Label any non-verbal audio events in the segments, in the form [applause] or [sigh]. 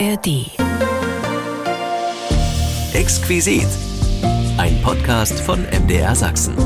ARD. Exquisit. Ein Podcast von MDR Sachsen.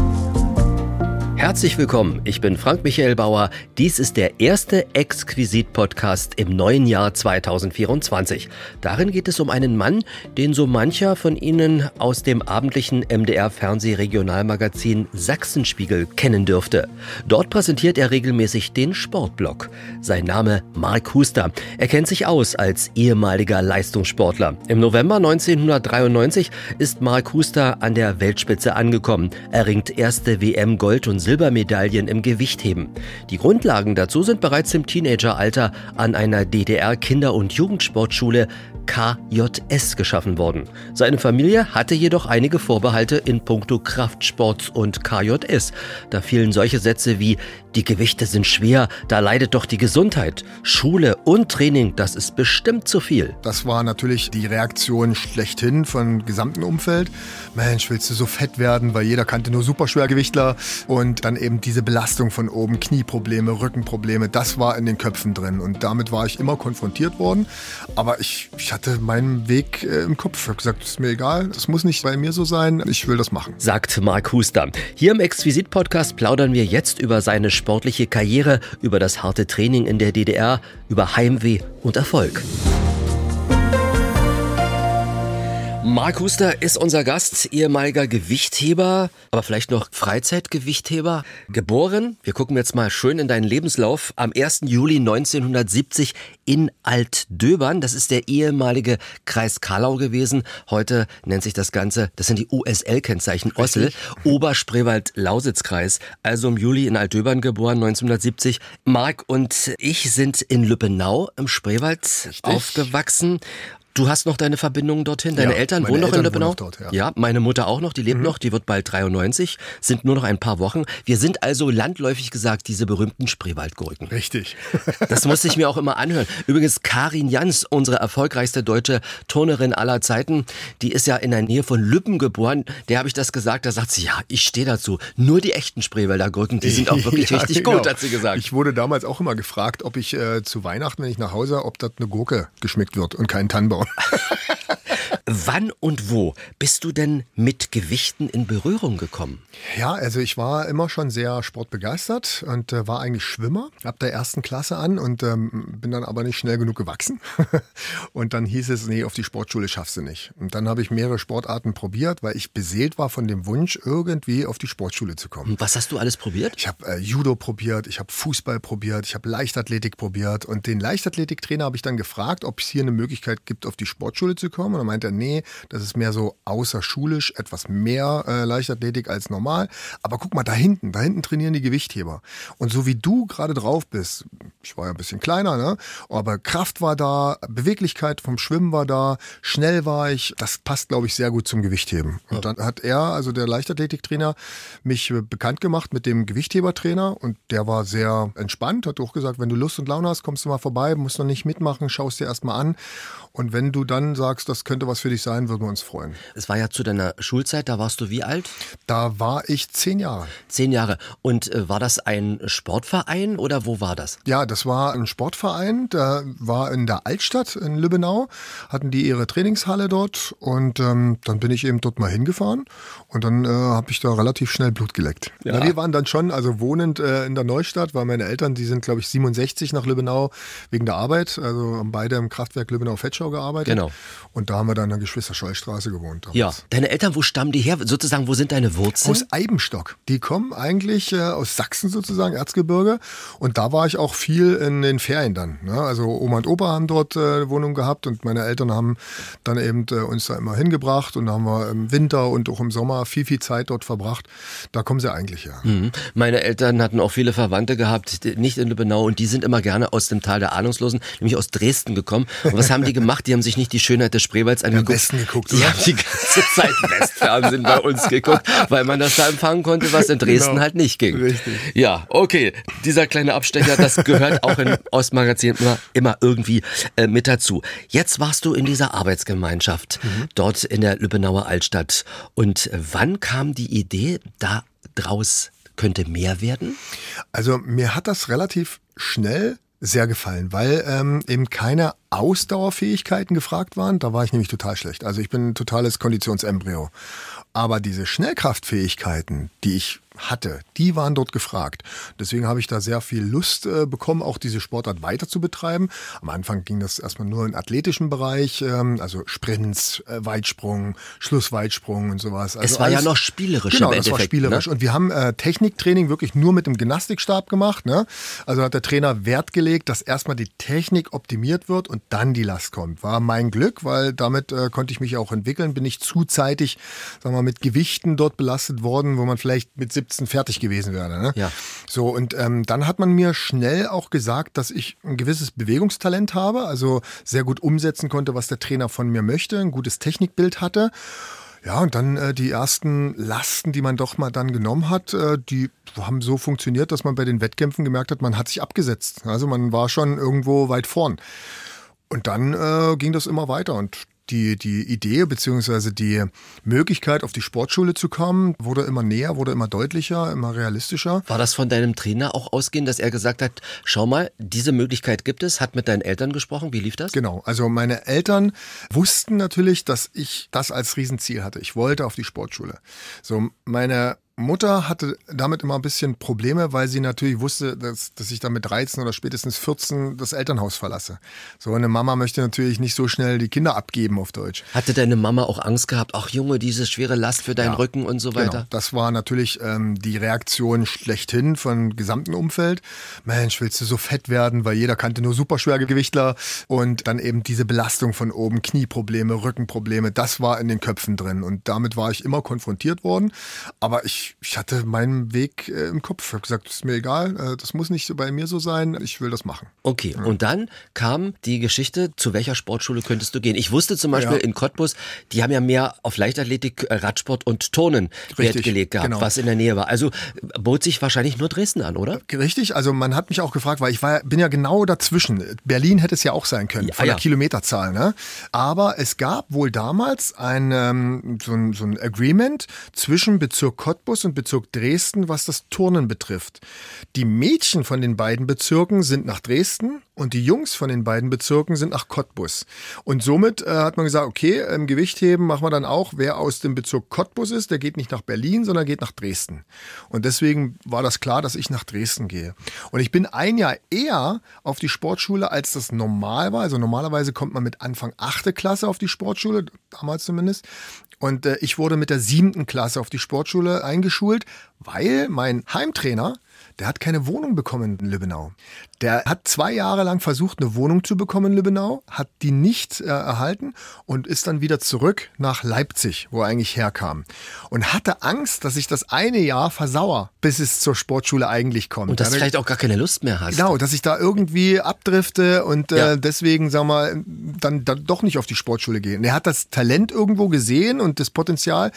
Herzlich willkommen, ich bin Frank Michael Bauer. Dies ist der erste Exquisit-Podcast im neuen Jahr 2024. Darin geht es um einen Mann, den so mancher von Ihnen aus dem abendlichen MDR-Fernsehregionalmagazin Sachsenspiegel kennen dürfte. Dort präsentiert er regelmäßig den Sportblog. Sein Name Mark Huster. Er kennt sich aus als ehemaliger Leistungssportler. Im November 1993 ist Mark Huster an der Weltspitze angekommen. Er ringt erste WM-Gold und Silbermedaillen im Gewichtheben. Die Grundlagen dazu sind bereits im Teenageralter an einer DDR-Kinder- und Jugendsportschule KJS geschaffen worden. Seine Familie hatte jedoch einige Vorbehalte in puncto Kraftsport und KJS. Da fielen solche Sätze wie die Gewichte sind schwer, da leidet doch die Gesundheit. Schule und Training, das ist bestimmt zu viel. Das war natürlich die Reaktion schlechthin vom gesamten Umfeld. Mensch, willst du so fett werden, weil jeder kannte nur Superschwergewichtler und dann eben diese Belastung von oben, Knieprobleme, Rückenprobleme, das war in den Köpfen drin und damit war ich immer konfrontiert worden. Aber ich, ich hatte meinen Weg äh, im Kopf. Ich habe gesagt, ist mir egal, das muss nicht bei mir so sein, ich will das machen. Sagt Mark Huster. Hier im Exquisit-Podcast plaudern wir jetzt über seine sportliche Karriere, über das harte Training in der DDR, über Heimweh und Erfolg. Mark Huster ist unser Gast, ehemaliger Gewichtheber, aber vielleicht noch Freizeitgewichtheber. Geboren, wir gucken jetzt mal schön in deinen Lebenslauf, am 1. Juli 1970 in Altdöbern. Das ist der ehemalige Kreis Karlau gewesen. Heute nennt sich das Ganze, das sind die USL-Kennzeichen, Ossel, Oberspreewald-Lausitz-Kreis. Also im Juli in Altdöbern geboren, 1970. Mark und ich sind in Lübbenau im Spreewald Richtig. aufgewachsen. Du hast noch deine Verbindungen dorthin? Deine ja, Eltern wohnen noch in Lübbenau? Dort, ja. ja. meine Mutter auch noch, die lebt mhm. noch, die wird bald 93, sind nur noch ein paar Wochen. Wir sind also landläufig gesagt diese berühmten Spreewaldgurken. Richtig. [laughs] das musste ich mir auch immer anhören. Übrigens, Karin Jans, unsere erfolgreichste deutsche Turnerin aller Zeiten, die ist ja in der Nähe von Lübben geboren. Der habe ich das gesagt, da sagt sie, ja, ich stehe dazu. Nur die echten Spreewälder Gurken, die sind auch wirklich [laughs] ja, richtig genau. gut, hat sie gesagt. Ich wurde damals auch immer gefragt, ob ich äh, zu Weihnachten, wenn ich nach Hause, ob das eine Gurke geschmeckt wird und kein Tannenbaum. [laughs] Wann und wo bist du denn mit Gewichten in Berührung gekommen? Ja, also ich war immer schon sehr sportbegeistert und äh, war eigentlich Schwimmer ab der ersten Klasse an und ähm, bin dann aber nicht schnell genug gewachsen. [laughs] und dann hieß es, nee, auf die Sportschule schaffst du nicht. Und dann habe ich mehrere Sportarten probiert, weil ich beseelt war von dem Wunsch, irgendwie auf die Sportschule zu kommen. Was hast du alles probiert? Ich habe äh, Judo probiert, ich habe Fußball probiert, ich habe Leichtathletik probiert und den Leichtathletiktrainer habe ich dann gefragt, ob es hier eine Möglichkeit gibt, auf die Sportschule zu kommen. Und dann meinte er, nee, das ist mehr so außerschulisch, etwas mehr äh, Leichtathletik als normal. Aber guck mal, da hinten, da hinten trainieren die Gewichtheber. Und so wie du gerade drauf bist, ich war ja ein bisschen kleiner, ne? aber Kraft war da, Beweglichkeit vom Schwimmen war da, schnell war ich, das passt, glaube ich, sehr gut zum Gewichtheben. Und dann hat er, also der Leichtathletiktrainer, mich äh, bekannt gemacht mit dem Gewichthebertrainer und der war sehr entspannt, hat auch gesagt, wenn du Lust und Laune hast, kommst du mal vorbei, musst noch nicht mitmachen, schaust dir erstmal an. Und wenn du dann sagst, das könnte was für dich sein, würden wir uns freuen. Es war ja zu deiner Schulzeit, da warst du wie alt? Da war ich zehn Jahre. Zehn Jahre. Und äh, war das ein Sportverein oder wo war das? Ja, das war ein Sportverein, der war in der Altstadt in Lübbenau, hatten die ihre Trainingshalle dort und ähm, dann bin ich eben dort mal hingefahren und dann äh, habe ich da relativ schnell Blut geleckt. Ja. Na, wir waren dann schon, also wohnend äh, in der Neustadt, weil meine Eltern, die sind glaube ich 67 nach Lübbenau wegen der Arbeit, also haben beide im Kraftwerk Lübbenau-Fetschau gearbeitet. Genau. Und da haben wir dann in der Geschwister-Scholl-Straße gewohnt. Damals. Ja. Deine Eltern, wo stammen die her? Sozusagen, wo sind deine Wurzeln? Aus Eibenstock. Die kommen eigentlich äh, aus Sachsen sozusagen, Erzgebirge. Und da war ich auch viel in den Ferien dann. Ne? Also Oma und Opa haben dort äh, Wohnung gehabt und meine Eltern haben dann eben äh, uns da immer hingebracht und da haben wir im Winter und auch im Sommer viel, viel Zeit dort verbracht. Da kommen sie eigentlich her. Mhm. Meine Eltern hatten auch viele Verwandte gehabt, nicht in Lübbenau und die sind immer gerne aus dem Tal der Ahnungslosen, nämlich aus Dresden gekommen. Und was haben die gemacht? Die haben sich nicht die Schönheit des Spreewalds angeguckt. Westen geguckt? Die haben die ganze Zeit Westfernsehen bei uns geguckt, weil man das da empfangen konnte, was in Dresden genau. halt nicht ging. Richtig. Ja, okay. Dieser kleine Abstecher, das gehört auch in Ostmagazin immer, immer irgendwie äh, mit dazu. Jetzt warst du in dieser Arbeitsgemeinschaft mhm. dort in der Lübbenauer Altstadt. Und wann kam die Idee, da draus könnte mehr werden? Also mir hat das relativ schnell sehr gefallen, weil ähm, eben keine Ausdauerfähigkeiten gefragt waren, da war ich nämlich total schlecht. Also ich bin ein totales Konditionsembryo. Aber diese Schnellkraftfähigkeiten, die ich hatte, die waren dort gefragt. Deswegen habe ich da sehr viel Lust äh, bekommen, auch diese Sportart weiter zu betreiben. Am Anfang ging das erstmal nur im athletischen Bereich, ähm, also Sprints, äh, Weitsprung, Schlussweitsprung und sowas. Also es war alles, ja noch spielerisch. Genau, das war spielerisch. Ne? Und wir haben äh, Techniktraining wirklich nur mit dem Gymnastikstab gemacht. Ne? Also hat der Trainer Wert gelegt, dass erstmal die Technik optimiert wird und dann die Last kommt. War mein Glück, weil damit äh, konnte ich mich auch entwickeln. Bin ich zuzeitig, sagen wir mal, mit Gewichten dort belastet worden, wo man vielleicht mit 70 17 fertig gewesen wäre. Ne? Ja. So, und ähm, dann hat man mir schnell auch gesagt, dass ich ein gewisses Bewegungstalent habe, also sehr gut umsetzen konnte, was der Trainer von mir möchte, ein gutes Technikbild hatte. Ja, und dann äh, die ersten Lasten, die man doch mal dann genommen hat, äh, die haben so funktioniert, dass man bei den Wettkämpfen gemerkt hat, man hat sich abgesetzt. Also man war schon irgendwo weit vorn. Und dann äh, ging das immer weiter und die, die Idee beziehungsweise die Möglichkeit, auf die Sportschule zu kommen, wurde immer näher, wurde immer deutlicher, immer realistischer. War das von deinem Trainer auch ausgehend, dass er gesagt hat, schau mal, diese Möglichkeit gibt es, hat mit deinen Eltern gesprochen, wie lief das? Genau, also meine Eltern wussten natürlich, dass ich das als Riesenziel hatte. Ich wollte auf die Sportschule. So, meine Mutter hatte damit immer ein bisschen Probleme, weil sie natürlich wusste, dass, dass ich dann mit 13 oder spätestens 14 das Elternhaus verlasse. So eine Mama möchte natürlich nicht so schnell die Kinder abgeben auf Deutsch. Hatte deine Mama auch Angst gehabt, ach Junge, diese schwere Last für deinen ja, Rücken und so weiter? Genau. Das war natürlich ähm, die Reaktion schlechthin von gesamten Umfeld. Mensch, willst du so fett werden, weil jeder kannte nur Superschwergewichtler und dann eben diese Belastung von oben, Knieprobleme, Rückenprobleme, das war in den Köpfen drin und damit war ich immer konfrontiert worden. Aber ich ich, hatte meinen Weg äh, im Kopf. Ich habe gesagt, ist mir egal, äh, das muss nicht bei mir so sein, ich will das machen. Okay, ja. und dann kam die Geschichte, zu welcher Sportschule könntest du gehen? Ich wusste zum Beispiel ja. in Cottbus, die haben ja mehr auf Leichtathletik, äh, Radsport und Turnen Richtig, Wert gelegt gehabt, genau. was in der Nähe war. Also äh, bot sich wahrscheinlich nur Dresden an, oder? Richtig, also man hat mich auch gefragt, weil ich war, bin ja genau dazwischen. Berlin hätte es ja auch sein können, ja, von der Kilometerzahl. Ne? Aber es gab wohl damals ein, ähm, so, ein, so ein Agreement zwischen Bezirk Cottbus Cottbus und Bezirk Dresden, was das Turnen betrifft. Die Mädchen von den beiden Bezirken sind nach Dresden und die Jungs von den beiden Bezirken sind nach Cottbus. Und somit äh, hat man gesagt, okay, im Gewichtheben machen wir dann auch, wer aus dem Bezirk Cottbus ist, der geht nicht nach Berlin, sondern geht nach Dresden. Und deswegen war das klar, dass ich nach Dresden gehe. Und ich bin ein Jahr eher auf die Sportschule, als das normal war. Also normalerweise kommt man mit Anfang achte Klasse auf die Sportschule, damals zumindest. Und äh, ich wurde mit der siebten Klasse auf die Sportschule eingeschult, weil mein Heimtrainer der hat keine Wohnung bekommen in Lübbenau. Der hat zwei Jahre lang versucht, eine Wohnung zu bekommen in Lübbenau, hat die nicht äh, erhalten und ist dann wieder zurück nach Leipzig, wo er eigentlich herkam. Und hatte Angst, dass ich das eine Jahr versauer, bis es zur Sportschule eigentlich kommt. Und dass du vielleicht auch gar keine Lust mehr hast. Genau, dass ich da irgendwie abdrifte und äh, ja. deswegen, sag mal, dann, dann doch nicht auf die Sportschule gehe. Und er hat das Talent irgendwo gesehen und das Potenzial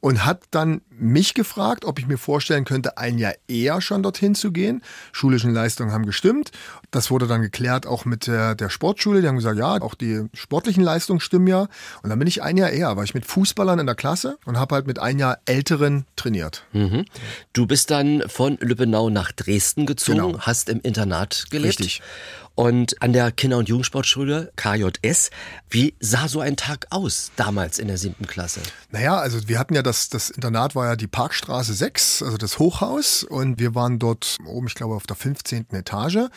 und hat dann mich gefragt, ob ich mir vorstellen könnte, ein Jahr eher schon dorthin zu gehen. Schulischen Leistungen haben gestimmt. Das wurde dann geklärt auch mit der, der Sportschule. Die haben gesagt, ja, auch die sportlichen Leistungen stimmen ja. Und dann bin ich ein Jahr eher, war ich mit Fußballern in der Klasse und habe halt mit ein Jahr Älteren trainiert. Mhm. Du bist dann von Lübbenau nach Dresden gezogen, genau. hast im Internat gelebt. Richtig und an der Kinder- und Jugendsportschule KJS. Wie sah so ein Tag aus damals in der siebten Klasse? Naja, also wir hatten ja das, das Internat war ja die Parkstraße 6, also das Hochhaus und wir waren dort oben, ich glaube, auf der 15. Etage.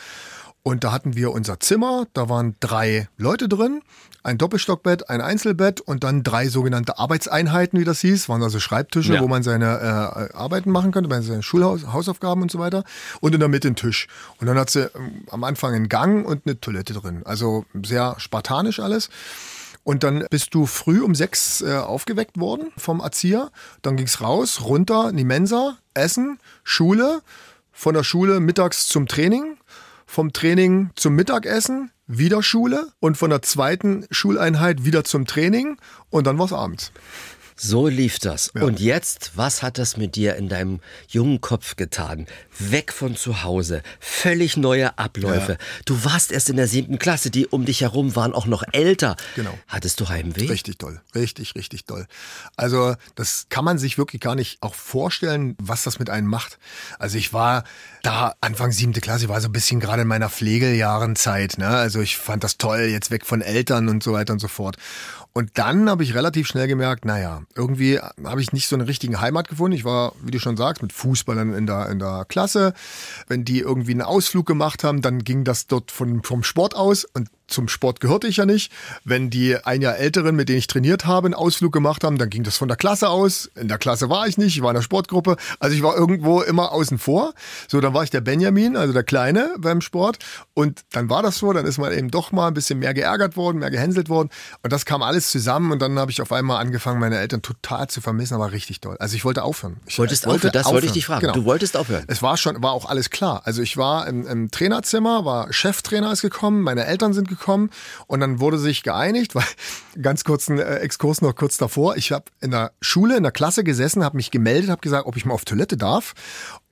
Und da hatten wir unser Zimmer, da waren drei Leute drin, ein Doppelstockbett, ein Einzelbett und dann drei sogenannte Arbeitseinheiten, wie das hieß, waren also Schreibtische, ja. wo man seine äh, Arbeiten machen konnte, seine Schulhausaufgaben und so weiter. Und in der Mitte ein Tisch. Und dann hat sie ähm, am Anfang einen Gang und eine Toilette drin. Also sehr spartanisch alles. Und dann bist du früh um sechs äh, aufgeweckt worden vom Erzieher. Dann ging's raus, runter in die Mensa, Essen, Schule, von der Schule mittags zum Training, vom Training zum Mittagessen, wieder Schule und von der zweiten Schuleinheit wieder zum Training und dann war's abends. So lief das. Ja. Und jetzt, was hat das mit dir in deinem jungen Kopf getan? Weg von zu Hause, völlig neue Abläufe. Ja. Du warst erst in der siebten Klasse, die um dich herum waren auch noch älter. Genau. Hattest du Heimweh? Richtig doll, richtig, richtig doll. Also das kann man sich wirklich gar nicht auch vorstellen, was das mit einem macht. Also ich war da Anfang siebte Klasse, ich war so ein bisschen gerade in meiner Pflegejahrenzeit. Ne? Also ich fand das toll, jetzt weg von Eltern und so weiter und so fort. Und dann habe ich relativ schnell gemerkt, naja, irgendwie habe ich nicht so eine richtige Heimat gefunden. Ich war, wie du schon sagst, mit Fußballern in der, in der Klasse. Wenn die irgendwie einen Ausflug gemacht haben, dann ging das dort von, vom Sport aus. Und zum Sport gehörte ich ja nicht. Wenn die ein Jahr Älteren, mit denen ich trainiert habe, einen Ausflug gemacht haben, dann ging das von der Klasse aus. In der Klasse war ich nicht, ich war in der Sportgruppe. Also ich war irgendwo immer außen vor. So, dann war ich der Benjamin, also der Kleine beim Sport. Und dann war das so, dann ist man eben doch mal ein bisschen mehr geärgert worden, mehr gehänselt worden. Und das kam alles zusammen und dann habe ich auf einmal angefangen, meine Eltern total zu vermissen, aber richtig doll. Also ich wollte aufhören. Ich wolltest wollte aufhören, das aufhören. wollte ich dich fragen. Genau. Du wolltest aufhören. Es war schon, war auch alles klar. Also ich war im, im Trainerzimmer, war Cheftrainer ist gekommen, meine Eltern sind gekommen und dann wurde sich geeinigt, [laughs] weil ganz kurz ein äh, Exkurs noch kurz davor. Ich habe in der Schule, in der Klasse gesessen, habe mich gemeldet, habe gesagt, ob ich mal auf Toilette darf.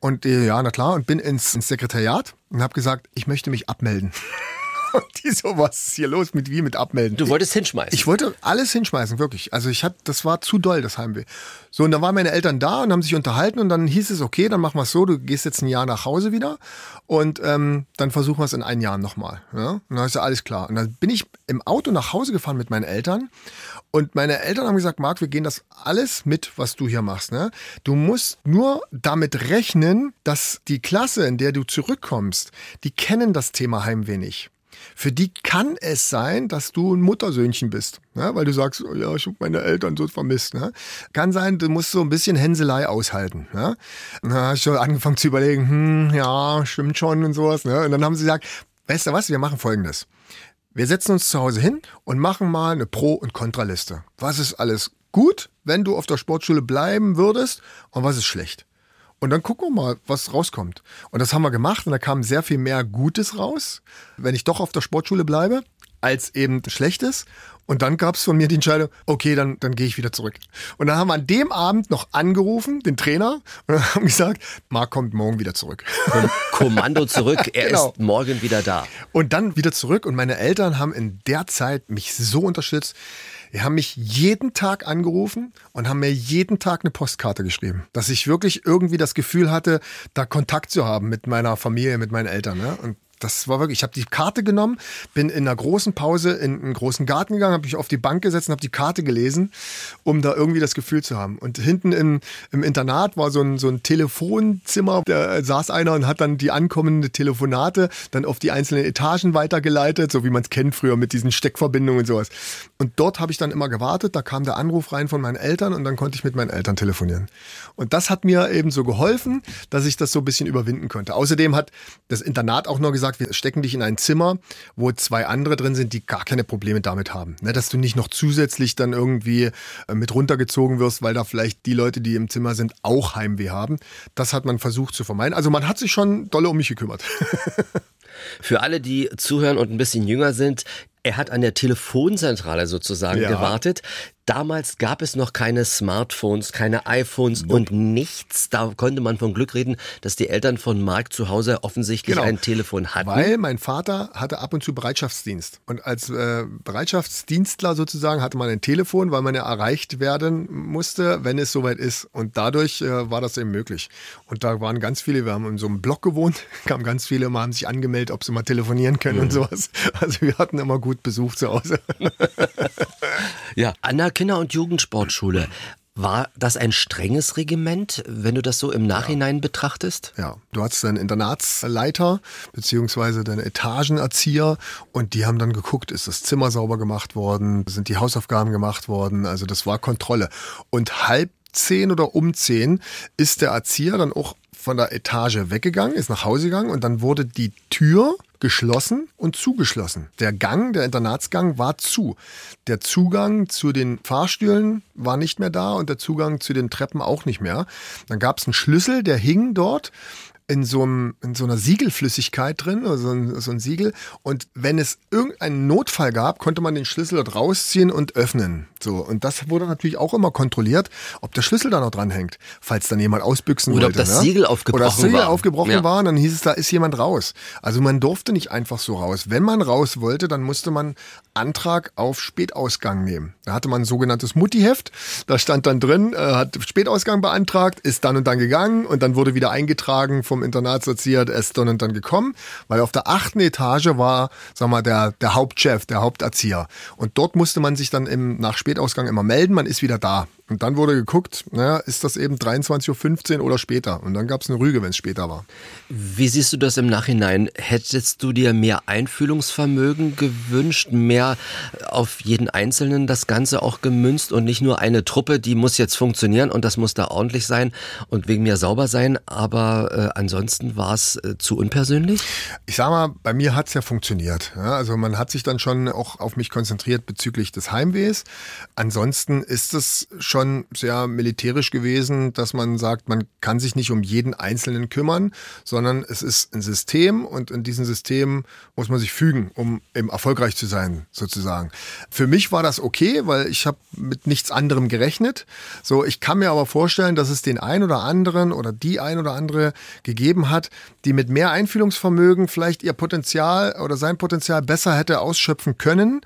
Und äh, ja, na klar, und bin ins, ins Sekretariat und habe gesagt, ich möchte mich abmelden. [laughs] Und [laughs] die so, was ist hier los mit wie mit Abmelden? Du wolltest hinschmeißen. Ich wollte alles hinschmeißen, wirklich. Also ich hatte, das war zu doll, das Heimweh. So, und dann waren meine Eltern da und haben sich unterhalten und dann hieß es, okay, dann machen wir es so, du gehst jetzt ein Jahr nach Hause wieder und ähm, dann versuchen wir es in ein Jahr nochmal. Ja? Und dann ist ja alles klar. Und dann bin ich im Auto nach Hause gefahren mit meinen Eltern und meine Eltern haben gesagt, Marc, wir gehen das alles mit, was du hier machst. Ne? Du musst nur damit rechnen, dass die Klasse, in der du zurückkommst, die kennen das Thema Heimweh nicht. Für die kann es sein, dass du ein Muttersöhnchen bist, ne? weil du sagst, oh ja, ich habe meine Eltern so vermisst. Ne? Kann sein, du musst so ein bisschen Hänselei aushalten. Ne? Dann habe ich schon angefangen zu überlegen, hm, ja, stimmt schon und sowas. Ne? Und dann haben sie gesagt, weißt du was, wir machen folgendes. Wir setzen uns zu Hause hin und machen mal eine Pro- und Kontraliste. Was ist alles gut, wenn du auf der Sportschule bleiben würdest und was ist schlecht? Und dann gucken wir mal, was rauskommt. Und das haben wir gemacht und da kam sehr viel mehr Gutes raus, wenn ich doch auf der Sportschule bleibe, als eben Schlechtes. Und dann gab es von mir die Entscheidung, okay, dann, dann gehe ich wieder zurück. Und dann haben wir an dem Abend noch angerufen, den Trainer, und [laughs] haben gesagt, Marc kommt morgen wieder zurück. Kommando zurück, er [laughs] genau. ist morgen wieder da. Und dann wieder zurück und meine Eltern haben in der Zeit mich so unterstützt. Die haben mich jeden Tag angerufen und haben mir jeden Tag eine Postkarte geschrieben, dass ich wirklich irgendwie das Gefühl hatte, da Kontakt zu haben mit meiner Familie, mit meinen Eltern. Ne? Und das war wirklich, ich habe die Karte genommen, bin in einer großen Pause in einen großen Garten gegangen, habe mich auf die Bank gesetzt und habe die Karte gelesen, um da irgendwie das Gefühl zu haben. Und hinten im, im Internat war so ein, so ein Telefonzimmer, da saß einer und hat dann die ankommende Telefonate dann auf die einzelnen Etagen weitergeleitet, so wie man es kennt früher mit diesen Steckverbindungen und sowas. Und dort habe ich dann immer gewartet, da kam der Anruf rein von meinen Eltern und dann konnte ich mit meinen Eltern telefonieren. Und das hat mir eben so geholfen, dass ich das so ein bisschen überwinden konnte. Außerdem hat das Internat auch noch gesagt, gesagt, wir stecken dich in ein Zimmer, wo zwei andere drin sind, die gar keine Probleme damit haben. Ne, dass du nicht noch zusätzlich dann irgendwie äh, mit runtergezogen wirst, weil da vielleicht die Leute, die im Zimmer sind, auch Heimweh haben. Das hat man versucht zu vermeiden. Also man hat sich schon dolle um mich gekümmert. [laughs] Für alle, die zuhören und ein bisschen jünger sind, er hat an der Telefonzentrale sozusagen ja. gewartet. Damals gab es noch keine Smartphones, keine iPhones nope. und nichts. Da konnte man von Glück reden, dass die Eltern von Marc zu Hause offensichtlich genau. ein Telefon hatten. Weil mein Vater hatte ab und zu Bereitschaftsdienst. Und als äh, Bereitschaftsdienstler sozusagen hatte man ein Telefon, weil man ja erreicht werden musste, wenn es soweit ist. Und dadurch äh, war das eben möglich. Und da waren ganz viele, wir haben in so einem Block gewohnt, [laughs] kamen ganz viele, mal haben sich angemeldet, ob sie mal telefonieren können mhm. und sowas. Also wir hatten immer gut Besuch zu Hause. ja, Anna Kinder- und Jugendsportschule. War das ein strenges Regiment, wenn du das so im Nachhinein ja. betrachtest? Ja, du hattest deinen Internatsleiter beziehungsweise deine Etagenerzieher und die haben dann geguckt, ist das Zimmer sauber gemacht worden, sind die Hausaufgaben gemacht worden, also das war Kontrolle. Und halb zehn oder um zehn ist der Erzieher dann auch von der Etage weggegangen, ist nach Hause gegangen und dann wurde die Tür geschlossen und zugeschlossen. Der Gang, der Internatsgang war zu. Der Zugang zu den Fahrstühlen war nicht mehr da und der Zugang zu den Treppen auch nicht mehr. Dann gab es einen Schlüssel, der hing dort in so, einem, in so einer Siegelflüssigkeit drin, also ein, so ein Siegel. Und wenn es irgendeinen Notfall gab, konnte man den Schlüssel dort rausziehen und öffnen. So. Und das wurde natürlich auch immer kontrolliert, ob der Schlüssel da noch dran hängt, falls dann jemand ausbüchsen Oder wollte. ob das ne? Siegel aufgebrochen Oder das Siegel war. aufgebrochen Ja. war, dann hieß es, da ist jemand raus. Also man durfte nicht einfach so raus. Wenn man raus wollte, dann musste man Antrag auf Spätausgang nehmen. Da hatte man ein sogenanntes Muttiheft. Da stand dann drin, äh, hat Spätausgang beantragt, ist dann und dann gegangen und dann wurde wieder eingetragen vom Internatserzieher, er ist dann und dann gekommen, weil auf der achten Etage war, sag mal, der, der Hauptchef, der Haupterzieher. Und dort musste man sich dann im, nach Spätausgang immer melden, man ist wieder da. Und dann wurde geguckt, naja, ist das eben 23.15 Uhr oder später? Und dann gab es eine Rüge, wenn es später war. Wie siehst du das im Nachhinein? Hättest du dir mehr Einfühlungsvermögen gewünscht, mehr auf jeden Einzelnen das Ganze auch gemünzt und nicht nur eine Truppe, die muss jetzt funktionieren und das muss da ordentlich sein und wegen mir sauber sein, aber äh, ansonsten war es äh, zu unpersönlich? Ich sag mal, bei mir hat's ja funktioniert. Ja, also man hat sich dann schon auch auf mich konzentriert bezüglich des Heimwehs. Ansonsten ist es schon sehr militärisch gewesen, dass man sagt, man kann sich nicht um jeden Einzelnen kümmern, sondern es ist ein System und in diesem System muss man sich fügen, um eben erfolgreich zu sein, sozusagen. Für mich war das okay, weil ich habe mit nichts anderem gerechnet. So, ich kann mir aber vorstellen, dass es den ein oder anderen oder die ein oder andere gegeben hat, die mit mehr Einfühlungsvermögen vielleicht ihr Potenzial oder sein Potenzial besser hätte ausschöpfen können.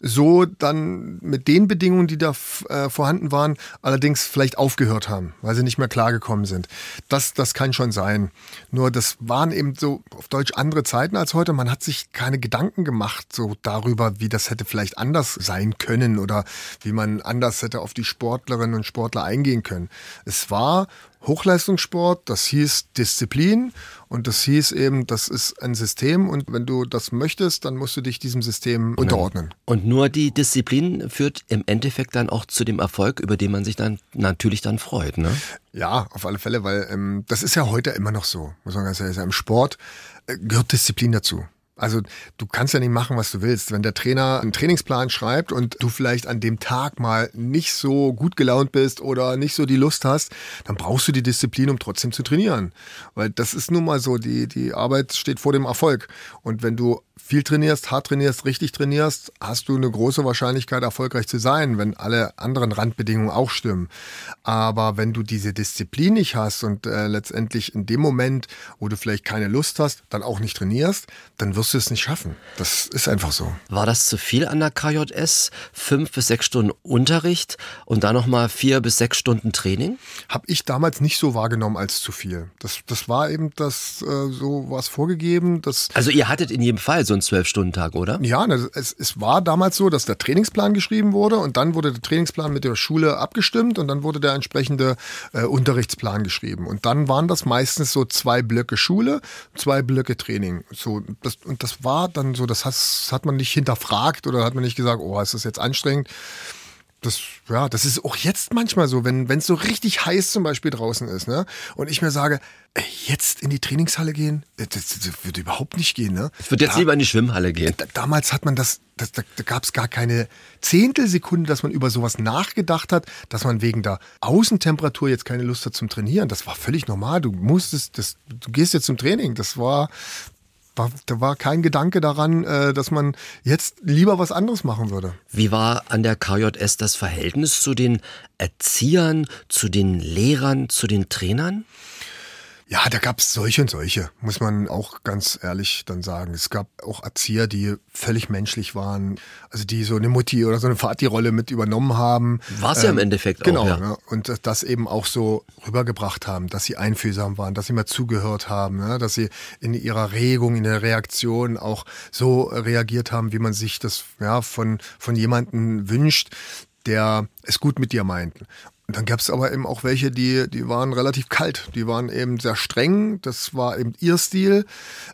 So dann mit den Bedingungen, die da äh, vorhanden waren, allerdings vielleicht aufgehört haben, weil sie nicht mehr klargekommen sind. Das, das kann schon sein. Nur das waren eben so auf Deutsch andere Zeiten als heute. Man hat sich keine Gedanken gemacht so darüber, wie das hätte vielleicht anders sein können oder wie man anders hätte auf die Sportlerinnen und Sportler eingehen können. Es war Hochleistungssport, das hieß Disziplin und das hieß eben, das ist ein System und wenn du das möchtest, dann musst du dich diesem System unterordnen. Und nur die Disziplin führt im Endeffekt dann auch zu dem Erfolg, über den man sich dann natürlich dann freut, ne? Ja, auf alle Fälle, weil ähm, das ist ja heute immer noch so, muss man ganz ehrlich sagen. Im Sport äh, gehört Disziplin dazu. Also du kannst ja nicht machen, was du willst. Wenn der Trainer einen Trainingsplan schreibt und du vielleicht an dem Tag mal nicht so gut gelaunt bist oder nicht so die Lust hast, dann brauchst du die Disziplin, um trotzdem zu trainieren. Weil das ist nun mal so, die, die Arbeit steht vor dem Erfolg. Und wenn du viel trainierst, hart trainierst, richtig trainierst, hast du eine große Wahrscheinlichkeit, erfolgreich zu sein, wenn alle anderen Randbedingungen auch stimmen. Aber wenn du diese Disziplin nicht hast und äh, letztendlich in dem Moment, wo du vielleicht keine Lust hast, dann auch nicht trainierst, dann wirst du es nicht schaffen. Das ist einfach so. War das zu viel an der KJS? Fünf bis sechs Stunden Unterricht und dann nochmal vier bis sechs Stunden Training? Habe ich damals nicht so wahrgenommen als zu viel. Das, das war eben das, äh, so was vorgegeben. Das, Also ihr hattet in jedem Fall so einen Zwölf-Stunden-Tag, oder? Ja, ne, es, es war damals so, dass der Trainingsplan geschrieben wurde und dann wurde der Trainingsplan mit der Schule abgestimmt und dann wurde der entsprechende äh, Unterrichtsplan geschrieben. Und dann waren das meistens so zwei Blöcke Schule, zwei Blöcke Training. So, das, und das war dann so, das hat, man nicht hinterfragt oder hat man nicht gesagt, oh, ist das jetzt anstrengend. Das, ja, das ist auch jetzt manchmal so, wenn es so richtig heiß zum Beispiel draußen ist, ne? Und ich mir sage, jetzt in die Trainingshalle gehen, das, das, würde überhaupt nicht gehen, ne? Ich würde jetzt Da- lieber in die Schwimmhalle gehen. da, damals hat man das, das da, da gab es gar keine Zehntelsekunde, dass man über sowas nachgedacht hat, dass man wegen der Außentemperatur jetzt keine Lust hat zum Trainieren. Das war völlig normal. Du musstest, das, du gehst jetzt zum Training. Das war, war da war kein Gedanke daran, äh, dass man jetzt lieber was anderes machen würde. Wie war an der KJS das Verhältnis zu den Erziehern, zu den Lehrern, zu den Trainern? Ja, da gab es solche und solche, muss man auch ganz ehrlich dann sagen. Es gab auch Erzieher, die völlig menschlich waren, also die so eine Mutti oder so eine Vati-Rolle mit übernommen haben. War es ja im Endeffekt auch, genau, ja. ne? Und das- das eben auch so rübergebracht haben, dass sie einfühlsam waren, dass sie mal zugehört haben, ne? dass sie in ihrer Regung, in der Reaktion auch so reagiert haben, wie man sich das ja, von, von jemandem wünscht, der es gut mit dir meint. Dann gab es aber eben auch welche, die, die waren relativ kalt, die waren eben sehr streng, das war eben ihr Stil.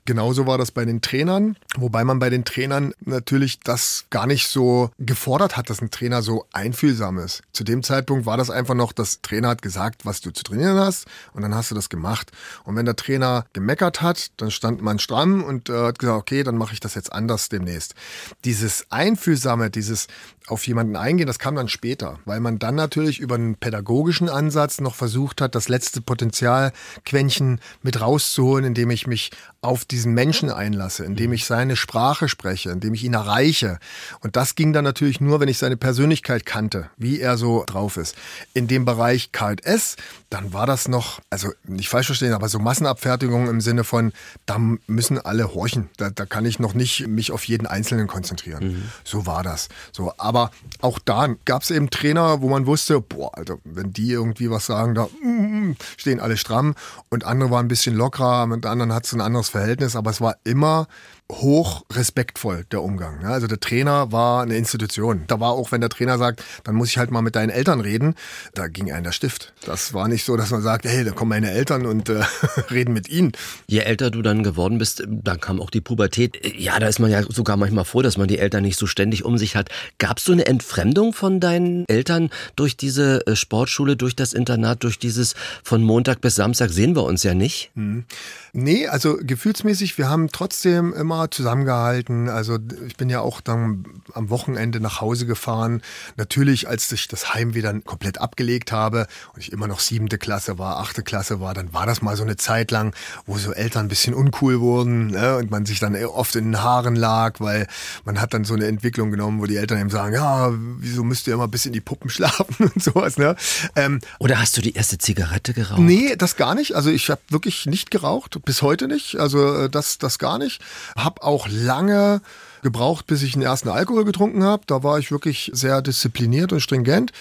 Genauso war das bei den Trainern, wobei man bei den Trainern natürlich das gar nicht so gefordert hat, dass ein Trainer so einfühlsam ist. Zu dem Zeitpunkt war das einfach noch, das Trainer hat gesagt, was du zu trainieren hast und dann hast du das gemacht. Und wenn der Trainer gemeckert hat, dann stand man stramm und äh, hat gesagt, okay, dann mache ich das jetzt anders demnächst. Dieses Einfühlsame, dieses auf jemanden eingehen, das kam dann später, weil man dann natürlich über einen pädagogischen Ansatz noch versucht hat, das letzte Potenzialquäntchen mit rauszuholen, indem ich mich auf diesen Menschen einlasse, indem ich seine Sprache spreche, indem ich ihn erreiche. Und das ging dann natürlich nur, wenn ich seine Persönlichkeit kannte, wie er so drauf ist. In dem Bereich KS, dann war das noch, also nicht falsch verstehen, aber so Massenabfertigung im Sinne von, da müssen alle horchen. Da, da kann ich noch nicht mich auf jeden Einzelnen konzentrieren. Mhm. So war das. So, aber auch da gab es eben Trainer, wo man wusste, boah, Alter, wenn die irgendwie was sagen, da mm, stehen alle stramm. Und andere waren ein bisschen lockerer, mit anderen hat es ein anderes Verhältnis, aber es war immer hoch respektvoll, der Umgang. Also der Trainer war eine Institution. Da war auch, wenn der Trainer sagt, dann muss ich halt mal mit deinen Eltern reden, da ging ein der Stift. Das war nicht so, dass man sagt, hey, da kommen meine Eltern und äh, [laughs] reden mit ihnen. Je älter du dann geworden bist, dann kam auch die Pubertät. Ja, da ist man ja sogar manchmal froh, dass man die Eltern nicht so ständig um sich hat. Gabst du eine Entfremdung von deinen Eltern durch diese äh, Sportschule, durch das Internat, durch dieses von Montag bis Samstag sehen wir uns ja nicht? Hm. Nee, also gefühlsmäßig, wir haben trotzdem immer immer zusammengehalten. Also ich bin ja auch dann am Wochenende nach Hause gefahren. Natürlich, als ich das Heim wieder komplett abgelegt habe und ich immer noch siebente Klasse war, achte Klasse war, dann war das mal so eine Zeit lang, wo so Eltern ein bisschen uncool wurden ne? und man sich dann oft in den Haaren lag, weil man hat dann so eine Entwicklung genommen, wo die Eltern eben sagen, ja, wieso müsst ihr immer bis in die Puppen schlafen [laughs] und sowas. Ne? Ähm, Oder hast du die erste Zigarette geraucht? Nee, das gar nicht. Also ich habe wirklich nicht geraucht, bis heute nicht. Also äh, das, das gar nicht. Habe auch lange gebraucht, bis ich den ersten Alkohol getrunken habe. Da war ich wirklich sehr diszipliniert und stringent.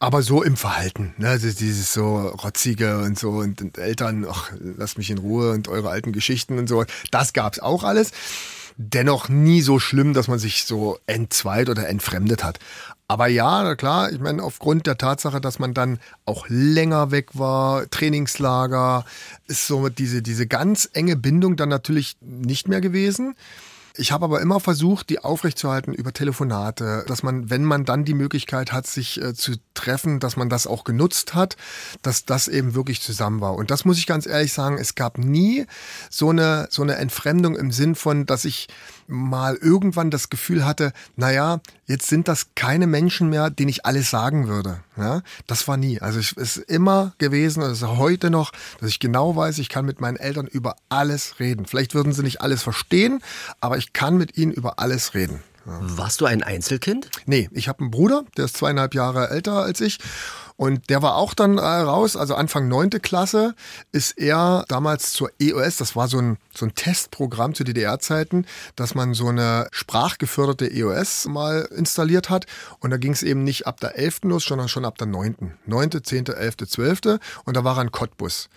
Aber so im Verhalten, ne? Also dieses so rotzige und so und, und Eltern, ach, lasst mich in Ruhe und eure alten Geschichten und so, das gab's auch alles. Dennoch nie so schlimm, dass man sich so entzweit oder entfremdet hat. Aber ja, klar, ich meine, aufgrund der Tatsache, dass man dann auch länger weg war, Trainingslager, ist so diese, diese ganz enge Bindung dann natürlich nicht mehr gewesen. Ich habe aber immer versucht, die aufrechtzuerhalten über Telefonate, dass man, wenn man dann die Möglichkeit hat, sich äh, zu treffen, dass man das auch genutzt hat, dass das eben wirklich zusammen war. Und das muss ich ganz ehrlich sagen, es gab nie so eine, so eine Entfremdung im Sinn von, dass ich mal irgendwann das Gefühl hatte, naja, jetzt sind das keine Menschen mehr, denen ich alles sagen würde. Ja, das war nie. Also es ist immer gewesen, und es ist heute noch, dass ich genau weiß, ich kann mit meinen Eltern über alles reden. Vielleicht würden sie nicht alles verstehen, aber ich kann mit ihnen über alles reden. Ja. Warst du ein Einzelkind? Nee, ich habe einen Bruder, der ist zweieinhalb Jahre älter als ich und der war auch dann äh, raus, also Anfang neunte Klasse ist er damals zur EOS, das war so ein, so ein Testprogramm zu DDR-Zeiten, dass man so eine sprachgeförderte EOS mal installiert hat. Und da ging es eben nicht ab der 11. los, sondern schon ab der 9. 9., 10., 11., 12. Und da war er in Cottbus.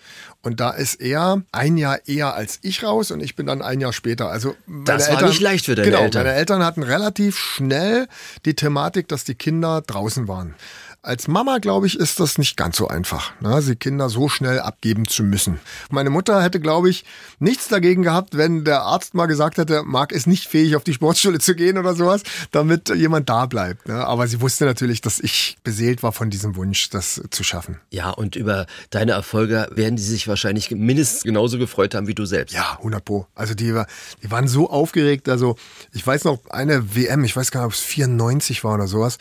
Und da ist er ein Jahr eher als ich raus und ich bin dann ein Jahr später. Also das war Eltern, nicht leicht für deine genau, Eltern. Meine Eltern hatten relativ schnell die Thematik, dass die Kinder draußen waren. Als Mama, glaube ich, ist das nicht ganz so einfach, ne, sie Kinder so schnell abgeben zu müssen. Meine Mutter hätte, glaube ich, nichts dagegen gehabt, wenn der Arzt mal gesagt hätte, Marc ist nicht fähig, auf die Sportschule zu gehen oder sowas, damit jemand da bleibt. Ne. Aber sie wusste natürlich, dass ich beseelt war von diesem Wunsch, das zu schaffen. Ja, und über deine Erfolge werden die sich wahrscheinlich mindestens genauso gefreut haben wie du selbst. Ja, 100 Pro. Also die, die waren so aufgeregt. Also ich weiß noch, eine WM, ich weiß gar nicht, ob es 94 war oder sowas.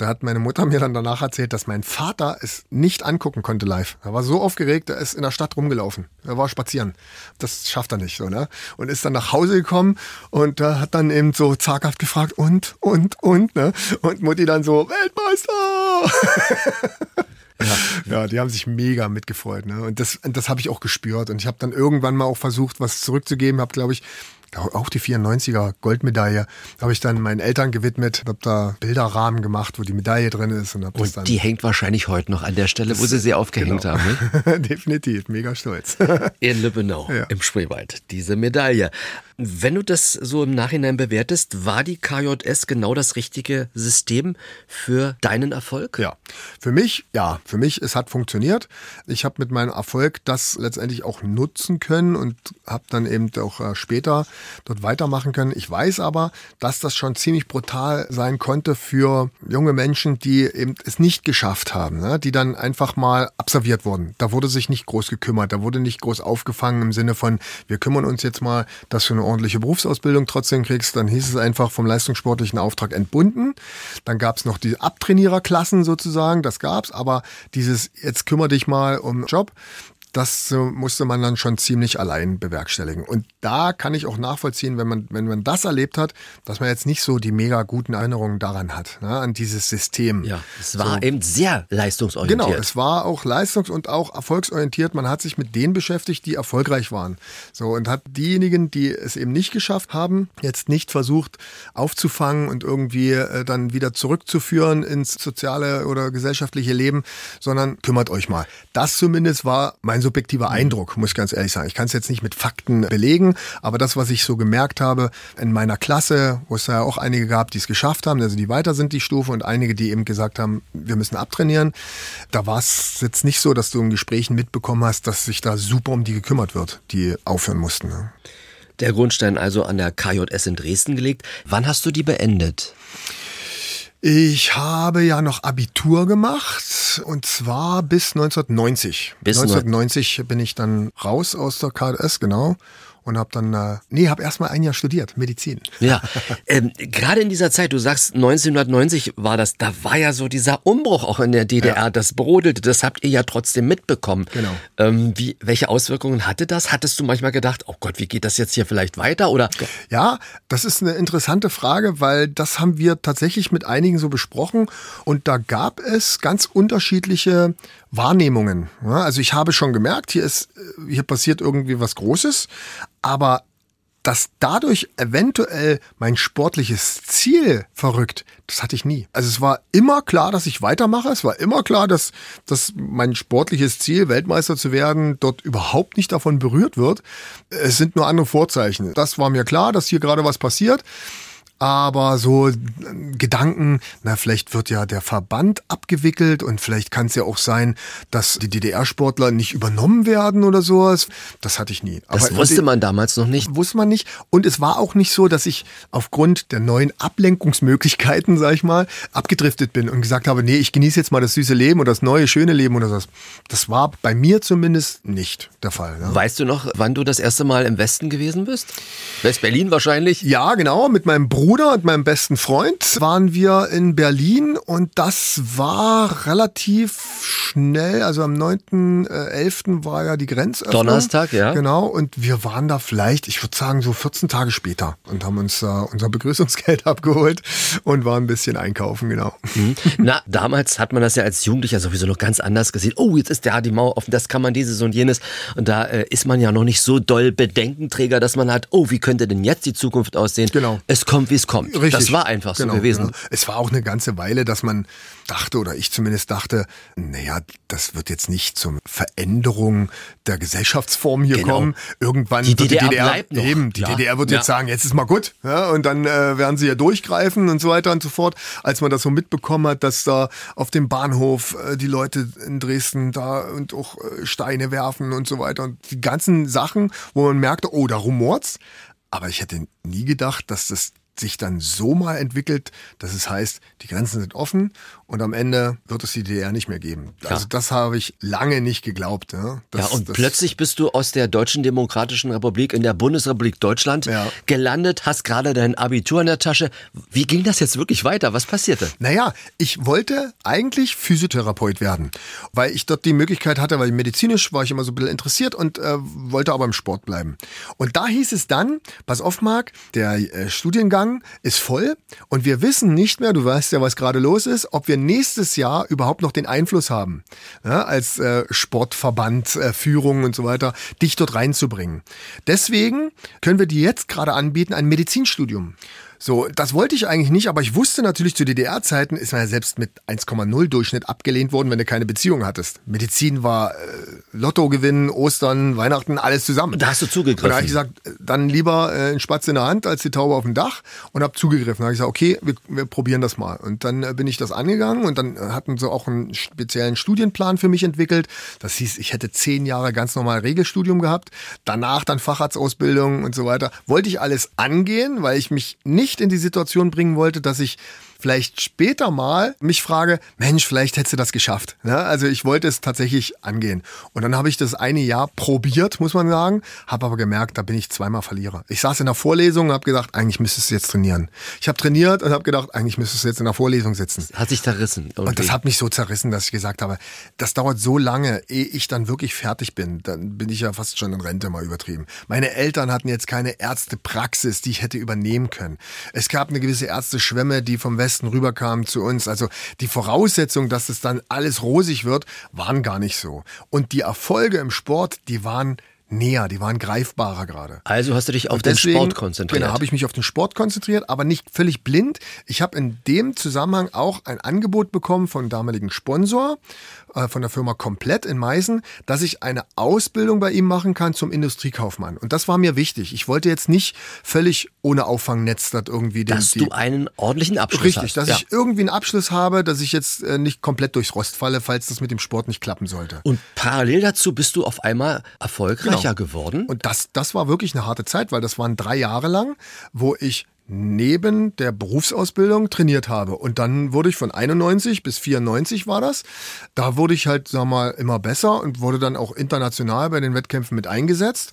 Da hat meine Mutter mir dann danach erzählt, dass mein Vater es nicht angucken konnte live. Er war so aufgeregt, er ist in der Stadt rumgelaufen. Er war spazieren. Das schafft er nicht so, ne? Und ist dann nach Hause gekommen und äh, hat dann eben so zaghaft gefragt, und, und, und, ne? Und Mutti dann so, Weltmeister! Ja. [laughs] ja, die haben sich mega mitgefreut. Ne? Und das, das habe ich auch gespürt. Und ich habe dann irgendwann mal auch versucht, was zurückzugeben. Habe, glaube ich, auch die 94er Goldmedaille, habe ich dann meinen Eltern gewidmet, habe da Bilderrahmen gemacht, wo die Medaille drin ist. Und, hab und das dann die hängt wahrscheinlich heute noch an der Stelle, wo sie sie aufgehängt genau. haben. Ne? [laughs] Definitiv, mega stolz. [laughs] In Lübbenau, ja. im Spreewald, diese Medaille. Wenn du das so im Nachhinein bewertest, war die KJS genau das richtige System für deinen Erfolg? Ja, für mich, ja, für mich, es hat funktioniert. Ich habe mit meinem Erfolg das letztendlich auch nutzen können und habe dann eben auch äh, später dort weitermachen können. Ich weiß aber, dass das schon ziemlich brutal sein konnte für junge Menschen, die eben es nicht geschafft haben, ne? die dann einfach mal absolviert wurden. Da wurde sich nicht groß gekümmert, da wurde nicht groß aufgefangen im Sinne von, wir kümmern uns jetzt mal, dass du eine ordentliche Berufsausbildung trotzdem kriegst. Dann hieß es einfach vom leistungssportlichen Auftrag entbunden. Dann gab es noch die Abtrainiererklassen sozusagen, das gab's, aber dieses jetzt kümmere dich mal um Job, das musste man dann schon ziemlich allein bewerkstelligen. Und da kann ich auch nachvollziehen, wenn man, wenn man das erlebt hat, dass man jetzt nicht so die mega guten Erinnerungen daran hat, ne, an dieses System. Ja, es war so. eben sehr leistungsorientiert. Genau, es war auch leistungs- und auch erfolgsorientiert. Man hat sich mit denen beschäftigt, die erfolgreich waren. So, und hat diejenigen, die es eben nicht geschafft haben, jetzt nicht versucht aufzufangen und irgendwie äh, dann wieder zurückzuführen ins soziale oder gesellschaftliche Leben, sondern kümmert euch mal. Das zumindest war mein mein subjektiver mhm. Eindruck, muss ich ganz ehrlich sagen. Ich kann es jetzt nicht mit Fakten belegen, aber das, was ich so gemerkt habe in meiner Klasse, wo es ja auch einige gab, die es geschafft haben, also die weiter sind die Stufe und einige, die eben gesagt haben, wir müssen abtrainieren, da war es jetzt nicht so, dass du in Gesprächen mitbekommen hast, dass sich da super um die gekümmert wird, die aufhören mussten. Ne? Der Grundstein also an der KJS in Dresden gelegt. Wann hast du die beendet? Ich habe ja noch Abitur gemacht und zwar bis 1990. Bis 1990 bin ich dann raus aus der KDS, genau und habe dann, äh, nee, habe erstmal ein Jahr studiert, Medizin. Ja, [laughs] ähm, gerade in dieser Zeit, du sagst 1990 war das, da war ja so dieser Umbruch auch in der DDR, ja. das brodelte, das habt ihr ja trotzdem mitbekommen. Genau. Ähm, wie, welche Auswirkungen hatte das? Hattest du manchmal gedacht, oh Gott, wie geht das jetzt hier vielleicht weiter? Oder? Ja, das ist eine interessante Frage, weil das haben wir tatsächlich mit einigen so besprochen und da gab es ganz unterschiedliche Wahrnehmungen. also ich habe schon gemerkt, hier ist, äh, hier passiert irgendwie was Großes, aber dass dadurch eventuell mein sportliches Ziel verrückt, das hatte ich nie. Also es war immer klar, dass ich weitermache. Es war immer klar, dass, dass mein sportliches Ziel, Weltmeister zu werden, dort überhaupt nicht davon berührt wird. Es sind nur andere Vorzeichen. Das war mir klar, dass hier gerade was passiert aber so äh, Gedanken, na, vielleicht wird ja der Verband abgewickelt und vielleicht kann es ja auch sein, dass die DDR-Sportler nicht übernommen werden oder sowas. Das hatte ich nie. Aber das wusste man damals noch nicht. Wusste man nicht. Und es war auch nicht so, dass ich aufgrund der neuen Ablenkungsmöglichkeiten, sag ich mal, abgedriftet bin und gesagt habe, nee, ich genieße jetzt mal das süße Leben oder das neue, schöne Leben oder sowas. Das war bei mir zumindest nicht der Fall. Ja. Weißt du noch, wann du das erste Mal im Westen gewesen bist? West-Berlin wahrscheinlich? Ja, genau, mit meinem Bruder Bruder und meinem besten Freund waren wir in Berlin und das war relativ schnell, also am 9.11. war ja die Grenzöffnung. Donnerstag, ja. Genau, und wir waren da vielleicht, ich würde sagen, so 14 Tage später und haben uns äh, unser Begrüßungsgeld [laughs] abgeholt und waren ein bisschen einkaufen, genau. Mhm. Na, damals hat man das ja als Jugendlicher sowieso noch ganz anders gesehen. Oh, jetzt ist ja die Mauer offen, das kann man dieses und jenes. Und da äh, ist man ja noch nicht so doll Bedenkenträger, dass man hat, oh, wie könnte denn jetzt die Zukunft aussehen? Genau. Es kommt, wie es kommt. Richtig. Das war einfach genau, so gewesen. Genau. Es war auch eine ganze Weile, dass man dachte, oder ich zumindest dachte, naja, das wird jetzt nicht zur Veränderung der Gesellschaftsform hier genau. kommen. Irgendwann die DDR, die DDR bleibt noch. Eben, die ja. DDR wird ja. jetzt sagen, jetzt ist mal gut. Ja, und dann äh, werden sie ja durchgreifen und so weiter und so fort. Als man das so mitbekommen hat, dass da auf dem Bahnhof äh, die Leute in Dresden da und auch äh, Steine werfen und so weiter und die ganzen Sachen, wo man merkte, oh, da rumort's. Aber ich hätte nie gedacht, dass das sich dann so mal entwickelt, dass es heißt, die Grenzen sind offen und am Ende wird es die DDR nicht mehr geben. Ja. Also das habe ich lange nicht geglaubt. Ja, das, ja und plötzlich bist du aus der Deutschen Demokratischen Republik in der Bundesrepublik Deutschland ja. gelandet, hast gerade dein Abitur in der Tasche. Wie ging das jetzt wirklich weiter? Was passierte? Naja, ich wollte eigentlich Physiotherapeut werden, weil ich dort die Möglichkeit hatte, weil medizinisch war ich immer so ein bisschen interessiert und äh, wollte aber im Sport bleiben. Und da hieß es dann, pass auf Marc, der äh, Studiengang ist voll und wir wissen nicht mehr, du weißt ja, was gerade los ist, ob wir nächstes Jahr überhaupt noch den Einfluss haben, ja, als äh, Sportverband, äh, Führung und so weiter, dich dort reinzubringen. Deswegen können wir dir jetzt gerade anbieten ein Medizinstudium. So, das wollte ich eigentlich nicht, aber ich wusste natürlich zu DDR-Zeiten ist man ja selbst mit 1,0 Durchschnitt abgelehnt worden, wenn du keine Beziehung hattest. Medizin war äh, Lotto gewinnen, Ostern, Weihnachten, alles zusammen. Da hast du zugegriffen. Und da habe ich gesagt, dann lieber äh, ein Spatz in der Hand als die Taube auf dem Dach und habe zugegriffen. Da habe ich gesagt, okay, wir, wir probieren das mal. Und dann äh, bin ich das angegangen und dann hatten sie auch einen speziellen Studienplan für mich entwickelt. Das hieß, ich hätte zehn Jahre ganz normal Regelstudium gehabt, danach dann Facharztausbildung und so weiter. Wollte ich alles angehen, weil ich mich nicht in die Situation bringen wollte, dass ich vielleicht später mal mich frage, Mensch, vielleicht hättest du das geschafft. Ja, also ich wollte es tatsächlich angehen. Und dann habe ich das eine Jahr probiert, muss man sagen, habe aber gemerkt, da bin ich zweimal Verlierer. Ich saß in der Vorlesung und habe gedacht, eigentlich müsstest du jetzt trainieren. Ich habe trainiert und habe gedacht, eigentlich müsstest du jetzt in der Vorlesung sitzen. Hat sich zerrissen. Irgendwie. Und das hat mich so zerrissen, dass ich gesagt habe, das dauert so lange, ehe ich dann wirklich fertig bin. Dann bin ich ja fast schon in Rente mal übertrieben. Meine Eltern hatten jetzt keine Ärztepraxis, die ich hätte übernehmen können. Es gab eine gewisse Ärzteschwemme, die vom Westen Westen rüberkamen zu uns. Also die Voraussetzung, dass es dann alles rosig wird, waren gar nicht so. Und die Erfolge im Sport, die waren näher, die waren greifbarer gerade. Also hast du dich auf deswegen, den Sport konzentriert. Genau, habe ich mich auf den Sport konzentriert, aber nicht völlig blind. Ich habe in dem Zusammenhang auch ein Angebot bekommen von damaligen Sponsor, äh, von der Firma Komplett in Meißen, dass ich eine Ausbildung bei ihm machen kann zum Industriekaufmann. Und das war mir wichtig. Ich wollte jetzt nicht völlig ohne Auffangnetz dort irgendwie den. Dass du einen ordentlichen Abschluss richtig, hast. dass ja. ich irgendwie einen Abschluss habe, dass ich jetzt äh, nicht komplett durchs Rost falle, falls das mit dem Sport nicht klappen sollte. Und parallel dazu bist du auf einmal erfolgreicher genau. geworden. Und das, das war wirklich eine harte Zeit, weil das waren drei Jahre lang, wo ich neben der Berufsausbildung trainiert habe. Und dann wurde ich von 91 bis 94 war das. Da wurde ich halt, sag mal, immer besser und wurde dann auch international bei den Wettkämpfen mit eingesetzt.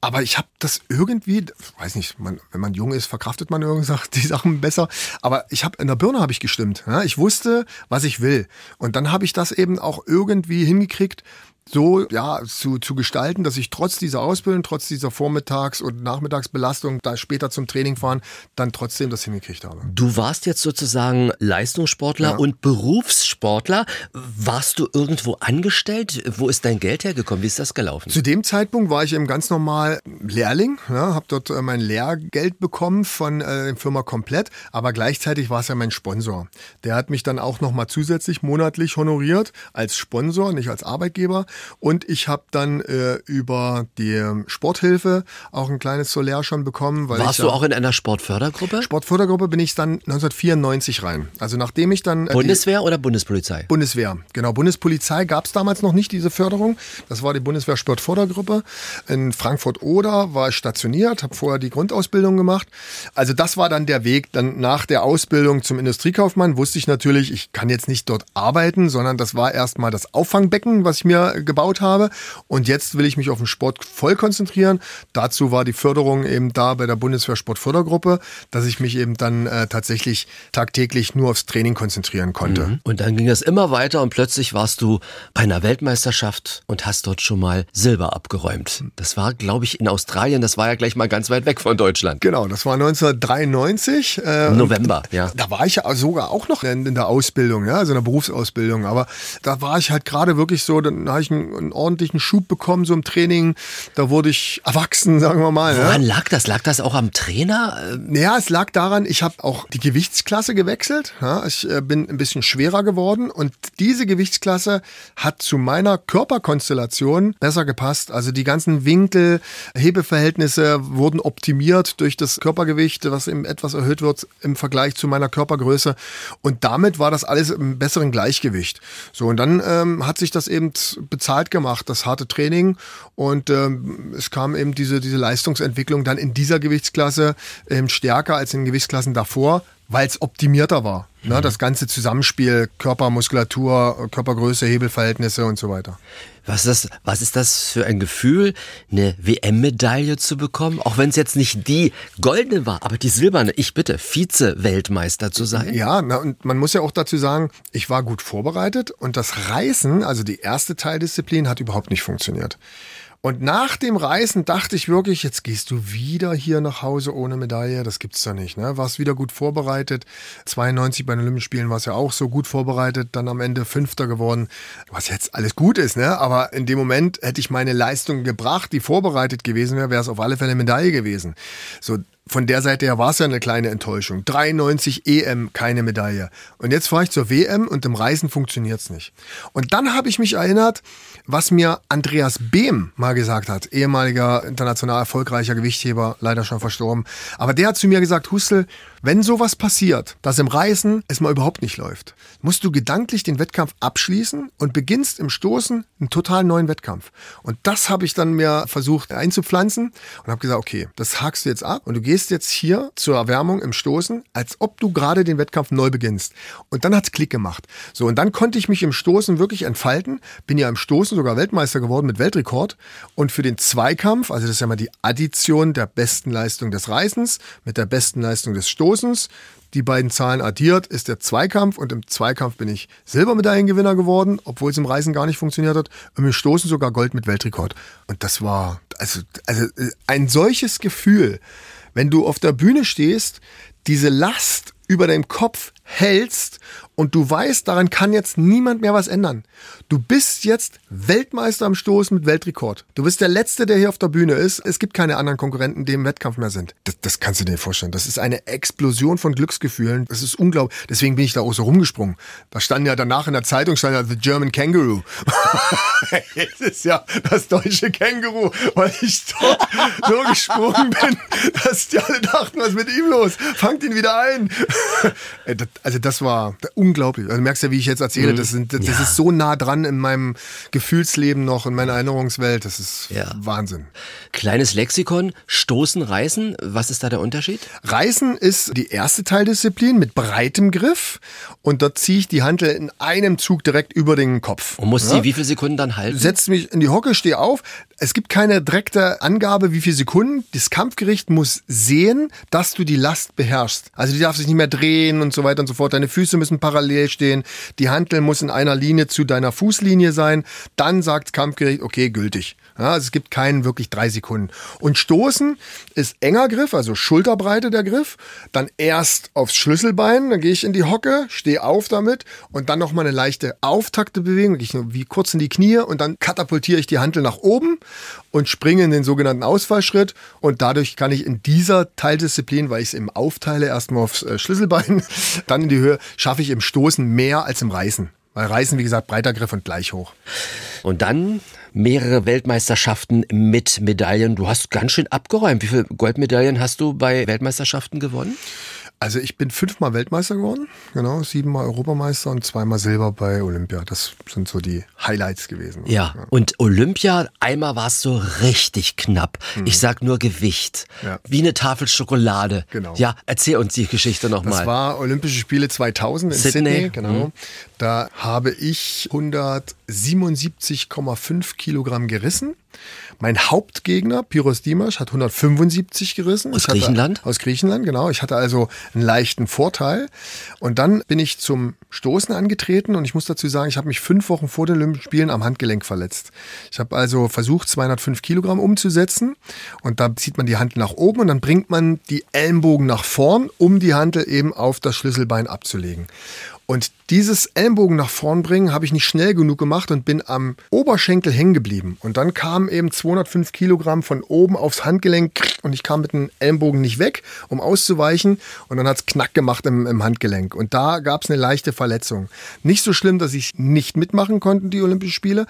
Aber ich habe das irgendwie, weiß nicht, man, wenn man jung ist, verkraftet man irgendwie [laughs] die Sachen besser. Aber ich habe in der Birne habe ich gestimmt. Ja? Ich wusste, was ich will. Und dann habe ich das eben auch irgendwie hingekriegt, so ja, zu, zu gestalten, dass ich trotz dieser Ausbildung, trotz dieser Vormittags- und Nachmittagsbelastung, da später zum Training fahren, dann trotzdem das hingekriegt habe. Du warst jetzt sozusagen Leistungssportler ja. und Berufssportler. Warst du irgendwo angestellt? Wo ist dein Geld hergekommen? Wie ist das gelaufen? Zu dem Zeitpunkt war ich eben ganz normal Lehrling, ja, habe dort äh, mein Lehrgeld bekommen von äh, der Firma Komplett, aber gleichzeitig war es ja mein Sponsor. Der hat mich dann auch nochmal zusätzlich monatlich honoriert als Sponsor, nicht als Arbeitgeber. Und ich habe dann äh, über die Sporthilfe auch ein kleines Solär schon bekommen. Warst ich, du auch in einer Sportfördergruppe? Sportfördergruppe bin ich dann 1994 rein. Also nachdem ich dann... Äh, Bundeswehr oder Bundespolizei? Bundeswehr, genau. Bundespolizei gab es damals noch nicht, diese Förderung. Das war die Bundeswehr Sportfördergruppe. In Frankfurt-Oder war ich stationiert, habe vorher die Grundausbildung gemacht. Also das war dann der Weg. Dann nach der Ausbildung zum Industriekaufmann wusste ich natürlich, ich kann jetzt nicht dort arbeiten, sondern das war erstmal das Auffangbecken, was ich mir gebaut habe. Und jetzt will ich mich auf den Sport voll konzentrieren. Dazu war die Förderung eben da bei der Bundeswehr Sportfördergruppe, dass ich mich eben dann äh, tatsächlich tagtäglich nur aufs Training konzentrieren konnte. Mhm. Und dann ging es immer weiter und plötzlich warst du bei einer Weltmeisterschaft und hast dort schon mal Silber abgeräumt. Das war, glaube ich, in Australien. Das war ja gleich mal ganz weit weg von Deutschland. Genau, das war 1993. Äh, November, ja. Da war ich ja sogar auch noch in, in der Ausbildung, ja, also in der Berufsausbildung. Aber da war ich halt gerade wirklich so, dann habe ich einen, einen, ordentlichen Schub bekommen, so im Training. Da wurde ich erwachsen, sagen wir mal. Woran ja. lag das? Lag das auch am Trainer? Ja, es lag daran, ich habe auch die Gewichtsklasse gewechselt. Ja, ich äh, bin ein bisschen schwerer geworden und diese Gewichtsklasse hat zu meiner Körperkonstellation besser gepasst. Also die ganzen Winkel, Hebeverhältnisse wurden optimiert durch das Körpergewicht, was eben etwas erhöht wird im Vergleich zu meiner Körpergröße. Und damit war das alles im besseren Gleichgewicht. So, und dann ähm, hat sich das eben bezahlt gemacht, das harte Training. Und ähm, es kam eben diese, diese Leistungsentwicklung dann in dieser Gewichtsklasse ähm, stärker als in Gewichtsklassen davor, weil es optimierter war. Ne? Mhm. Das ganze Zusammenspiel, Körper, Muskulatur, Körpergröße, Hebelverhältnisse und so weiter. Was ist das, was ist das für ein Gefühl, eine WM-Medaille zu bekommen? Auch wenn es jetzt nicht die goldene war, aber die silberne. Ich bitte, Vize-Weltmeister zu sein. Ja, na, und man muss ja auch dazu sagen, ich war gut vorbereitet und das Reißen, also die erste Teildisziplin, hat überhaupt nicht funktioniert. Und nach dem Reisen dachte ich wirklich, jetzt gehst du wieder hier nach Hause ohne Medaille. Das gibt's doch nicht. Ne? Warst wieder gut vorbereitet. 92 bei den Olympischen Spielen war es ja auch so gut vorbereitet. Dann am Ende Fünfter geworden. Was jetzt alles gut ist, ne? Aber in dem Moment hätte ich meine Leistung gebracht, die vorbereitet gewesen wäre, wäre es auf alle Fälle Medaille gewesen. So, von der Seite her war es ja eine kleine Enttäuschung. 93 EM, keine Medaille. Und jetzt fahre ich zur WM und im Reisen funktioniert es nicht. Und dann habe ich mich erinnert, was mir Andreas Behm mal gesagt hat, ehemaliger international erfolgreicher Gewichtheber, leider schon verstorben. Aber der hat zu mir gesagt, Hustel, wenn sowas passiert, dass im Reisen es mal überhaupt nicht läuft, musst du gedanklich den Wettkampf abschließen und beginnst im Stoßen einen total neuen Wettkampf. Und das habe ich dann mir versucht einzupflanzen und habe gesagt, okay, das hakst du jetzt ab und du gehst jetzt hier zur Erwärmung im Stoßen, als ob du gerade den Wettkampf neu beginnst. Und dann hat's Klick gemacht. So, und dann konnte ich mich im Stoßen wirklich entfalten, bin ja im Stoßen sogar Weltmeister geworden mit Weltrekord und für den Zweikampf, also das ist ja mal die Addition der besten Leistung des Reisens mit der besten Leistung des Stoßens, Stoßens. Die beiden Zahlen addiert ist der Zweikampf und im Zweikampf bin ich Silbermedaillengewinner geworden, obwohl es im Reisen gar nicht funktioniert hat. Und im Stoßen sogar Gold mit Weltrekord. Und das war also, also ein solches Gefühl, wenn du auf der Bühne stehst, diese Last über deinem Kopf hältst und du weißt, daran kann jetzt niemand mehr was ändern. Du bist jetzt Weltmeister am Stoß mit Weltrekord. Du bist der Letzte, der hier auf der Bühne ist. Es gibt keine anderen Konkurrenten, die im Wettkampf mehr sind. Das, das kannst du dir vorstellen. Das ist eine Explosion von Glücksgefühlen. Das ist unglaublich. Deswegen bin ich da auch so rumgesprungen. Da stand ja danach in der Zeitung stand ja The German Kangaroo. [laughs] das ist ja das deutsche Känguru, weil ich dort so gesprungen bin, dass die alle dachten, was ist mit ihm los? Fangt ihn wieder ein. [laughs] also das war unglaublich. Also du merkst ja, wie ich jetzt erzähle, mhm. das, sind, das ja. ist so nah dran in meinem Gefühlsleben noch, in meiner Erinnerungswelt. Das ist ja. Wahnsinn. Kleines Lexikon, Stoßen, Reißen, was ist da der Unterschied? Reißen ist die erste Teildisziplin mit breitem Griff und dort ziehe ich die Handel in einem Zug direkt über den Kopf. Und muss ja? sie wie viele Sekunden dann halten? Setz mich in die Hocke, stehe auf. Es gibt keine direkte Angabe, wie viele Sekunden. Das Kampfgericht muss sehen, dass du die Last beherrschst. Also die darf sich nicht mehr drehen und so weiter und so fort. Deine Füße müssen parallel stehen. Die Handel muss in einer Linie zu deiner Fußlinie sein. Dann sagt Kampfgericht, okay, gültig. Ja, also es gibt keinen wirklich drei Sekunden. Und Stoßen ist enger Griff, also Schulterbreite der Griff. Dann erst aufs Schlüsselbein, dann gehe ich in die Hocke, stehe auf damit und dann nochmal eine leichte auftakte Bewegung, ich wie kurz in die Knie und dann katapultiere ich die Handel nach oben und springe in den sogenannten Ausfallschritt und dadurch kann ich in dieser Teildisziplin, weil ich es eben aufteile, erstmal aufs äh, Schlüsselbein, [laughs] dann in die Höhe, schaffe ich im Stoßen mehr als im Reißen. Weil Reißen, wie gesagt, breiter Griff und gleich hoch. Und dann mehrere Weltmeisterschaften mit Medaillen. Du hast ganz schön abgeräumt. Wie viele Goldmedaillen hast du bei Weltmeisterschaften gewonnen? Also ich bin fünfmal Weltmeister geworden, genau, siebenmal Europameister und zweimal Silber bei Olympia. Das sind so die Highlights gewesen. Ja, ja. und Olympia, einmal war es so richtig knapp. Mhm. Ich sag nur Gewicht. Ja. Wie eine Tafel Schokolade. Genau. Ja, erzähl uns die Geschichte nochmal. Das war Olympische Spiele 2000 in Sydney, Sydney genau. Mhm. Da habe ich 177,5 Kilogramm gerissen. Mein Hauptgegner, Pyros Dimash, hat 175 gerissen. Aus Griechenland? Hatte, aus Griechenland, genau. Ich hatte also einen leichten Vorteil. Und dann bin ich zum Stoßen angetreten und ich muss dazu sagen, ich habe mich fünf Wochen vor den Olympischen Spielen am Handgelenk verletzt. Ich habe also versucht, 205 Kilogramm umzusetzen und da zieht man die Hand nach oben und dann bringt man die Ellenbogen nach vorn, um die Hand eben auf das Schlüsselbein abzulegen. Und dieses Ellenbogen nach vorn bringen habe ich nicht schnell genug gemacht und bin am Oberschenkel hängen geblieben. Und dann kamen eben 205 Kilogramm von oben aufs Handgelenk und ich kam mit dem Ellenbogen nicht weg, um auszuweichen. Und dann hat es Knack gemacht im, im Handgelenk. Und da gab es eine leichte Verletzung. Nicht so schlimm, dass ich nicht mitmachen konnte, die Olympischen Spiele,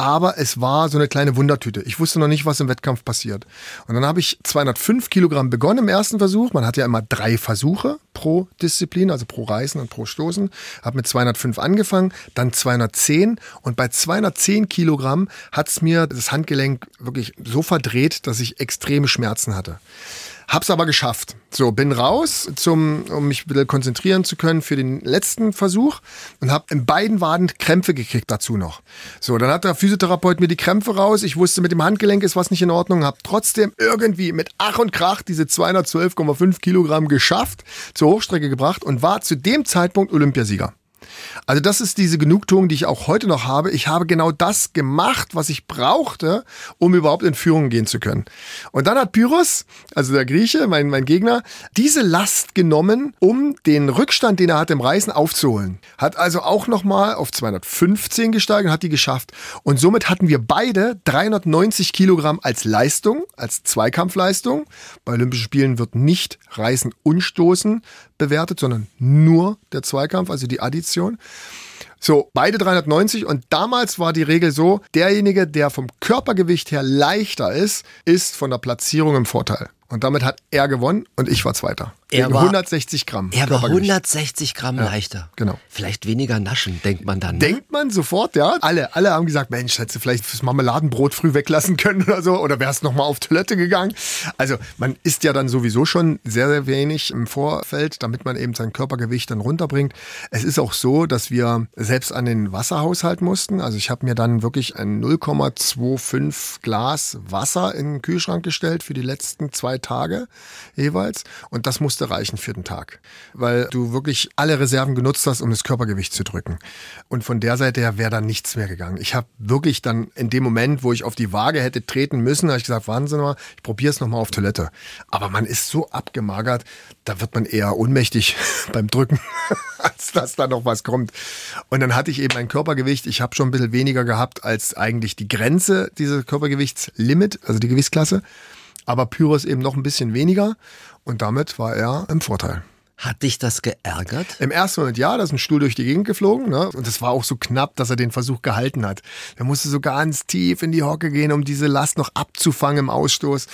aber es war so eine kleine Wundertüte. Ich wusste noch nicht, was im Wettkampf passiert. Und dann habe ich 205 Kilogramm begonnen im ersten Versuch. Man hat ja immer drei Versuche pro Disziplin, also pro Reißen und pro Stoßen. Habe mit 205 angefangen, dann 210 und bei 210 Kilogramm hat es mir das Handgelenk wirklich so verdreht, dass ich extreme Schmerzen hatte. Hab's aber geschafft. So, bin raus, zum, um mich wieder konzentrieren zu können für den letzten Versuch und habe in beiden Waden Krämpfe gekriegt dazu noch. So, dann hat der Physiotherapeut mir die Krämpfe raus. Ich wusste, mit dem Handgelenk ist was nicht in Ordnung. Habe trotzdem irgendwie mit Ach und Krach diese 212,5 Kilogramm geschafft, zur Hochstrecke gebracht und war zu dem Zeitpunkt Olympiasieger. Also das ist diese Genugtuung, die ich auch heute noch habe. Ich habe genau das gemacht, was ich brauchte, um überhaupt in Führung gehen zu können. Und dann hat Pyrrhus, also der Grieche, mein, mein Gegner, diese Last genommen, um den Rückstand, den er hat im Reisen, aufzuholen. Hat also auch nochmal auf 215 gesteigert und hat die geschafft. Und somit hatten wir beide 390 Kilogramm als Leistung, als Zweikampfleistung. Bei Olympischen Spielen wird nicht Reißen und Stoßen bewertet, sondern nur der Zweikampf, also die Addition. So, beide 390 und damals war die Regel so, derjenige, der vom Körpergewicht her leichter ist, ist von der Platzierung im Vorteil. Und damit hat er gewonnen und ich war Zweiter. Er war- 160 Gramm. Er war Körpergewicht. 160 Gramm leichter. genau. Vielleicht weniger naschen, denkt man dann. ne? Denkt man sofort, ja. Alle, alle haben gesagt, Mensch, hättest du vielleicht das Marmeladenbrot früh weglassen können oder so. Oder wärst noch mal auf Toilette gegangen. Also man isst ja dann sowieso schon sehr, sehr wenig im Vorfeld, damit man eben sein Körpergewicht dann runterbringt. Es ist auch so, dass wir selbst an den Wasserhaushalt mussten. Also ich habe mir dann wirklich ein 0,25 Glas Wasser in den Kühlschrank gestellt für die letzten zwei Tage jeweils. Und das musste reichen für den Tag. Weil du wirklich alle Reserven genutzt hast, um das Körpergewicht zu drücken. Und von der Seite her wäre dann nichts mehr gegangen. Ich habe wirklich dann in dem Moment, wo ich auf die Waage hätte treten müssen, habe ich gesagt, mal, ich probiere es nochmal auf Toilette. Aber man ist so abgemagert, da wird man eher ohnmächtig [laughs] beim Drücken, [laughs] als dass da noch was kommt. Und dann hatte ich eben ein Körpergewicht, ich habe schon ein bisschen weniger gehabt als eigentlich die Grenze dieses Körpergewichtslimit, also die Gewichtsklasse. Aber Pyrrhus eben noch ein bisschen weniger und damit war er im Vorteil. Hat dich das geärgert? Im ersten Moment ja, da ist ein Stuhl durch die Gegend geflogen. Ne? Und es war auch so knapp, dass er den Versuch gehalten hat. Er musste so ganz tief in die Hocke gehen, um diese Last noch abzufangen im Ausstoß.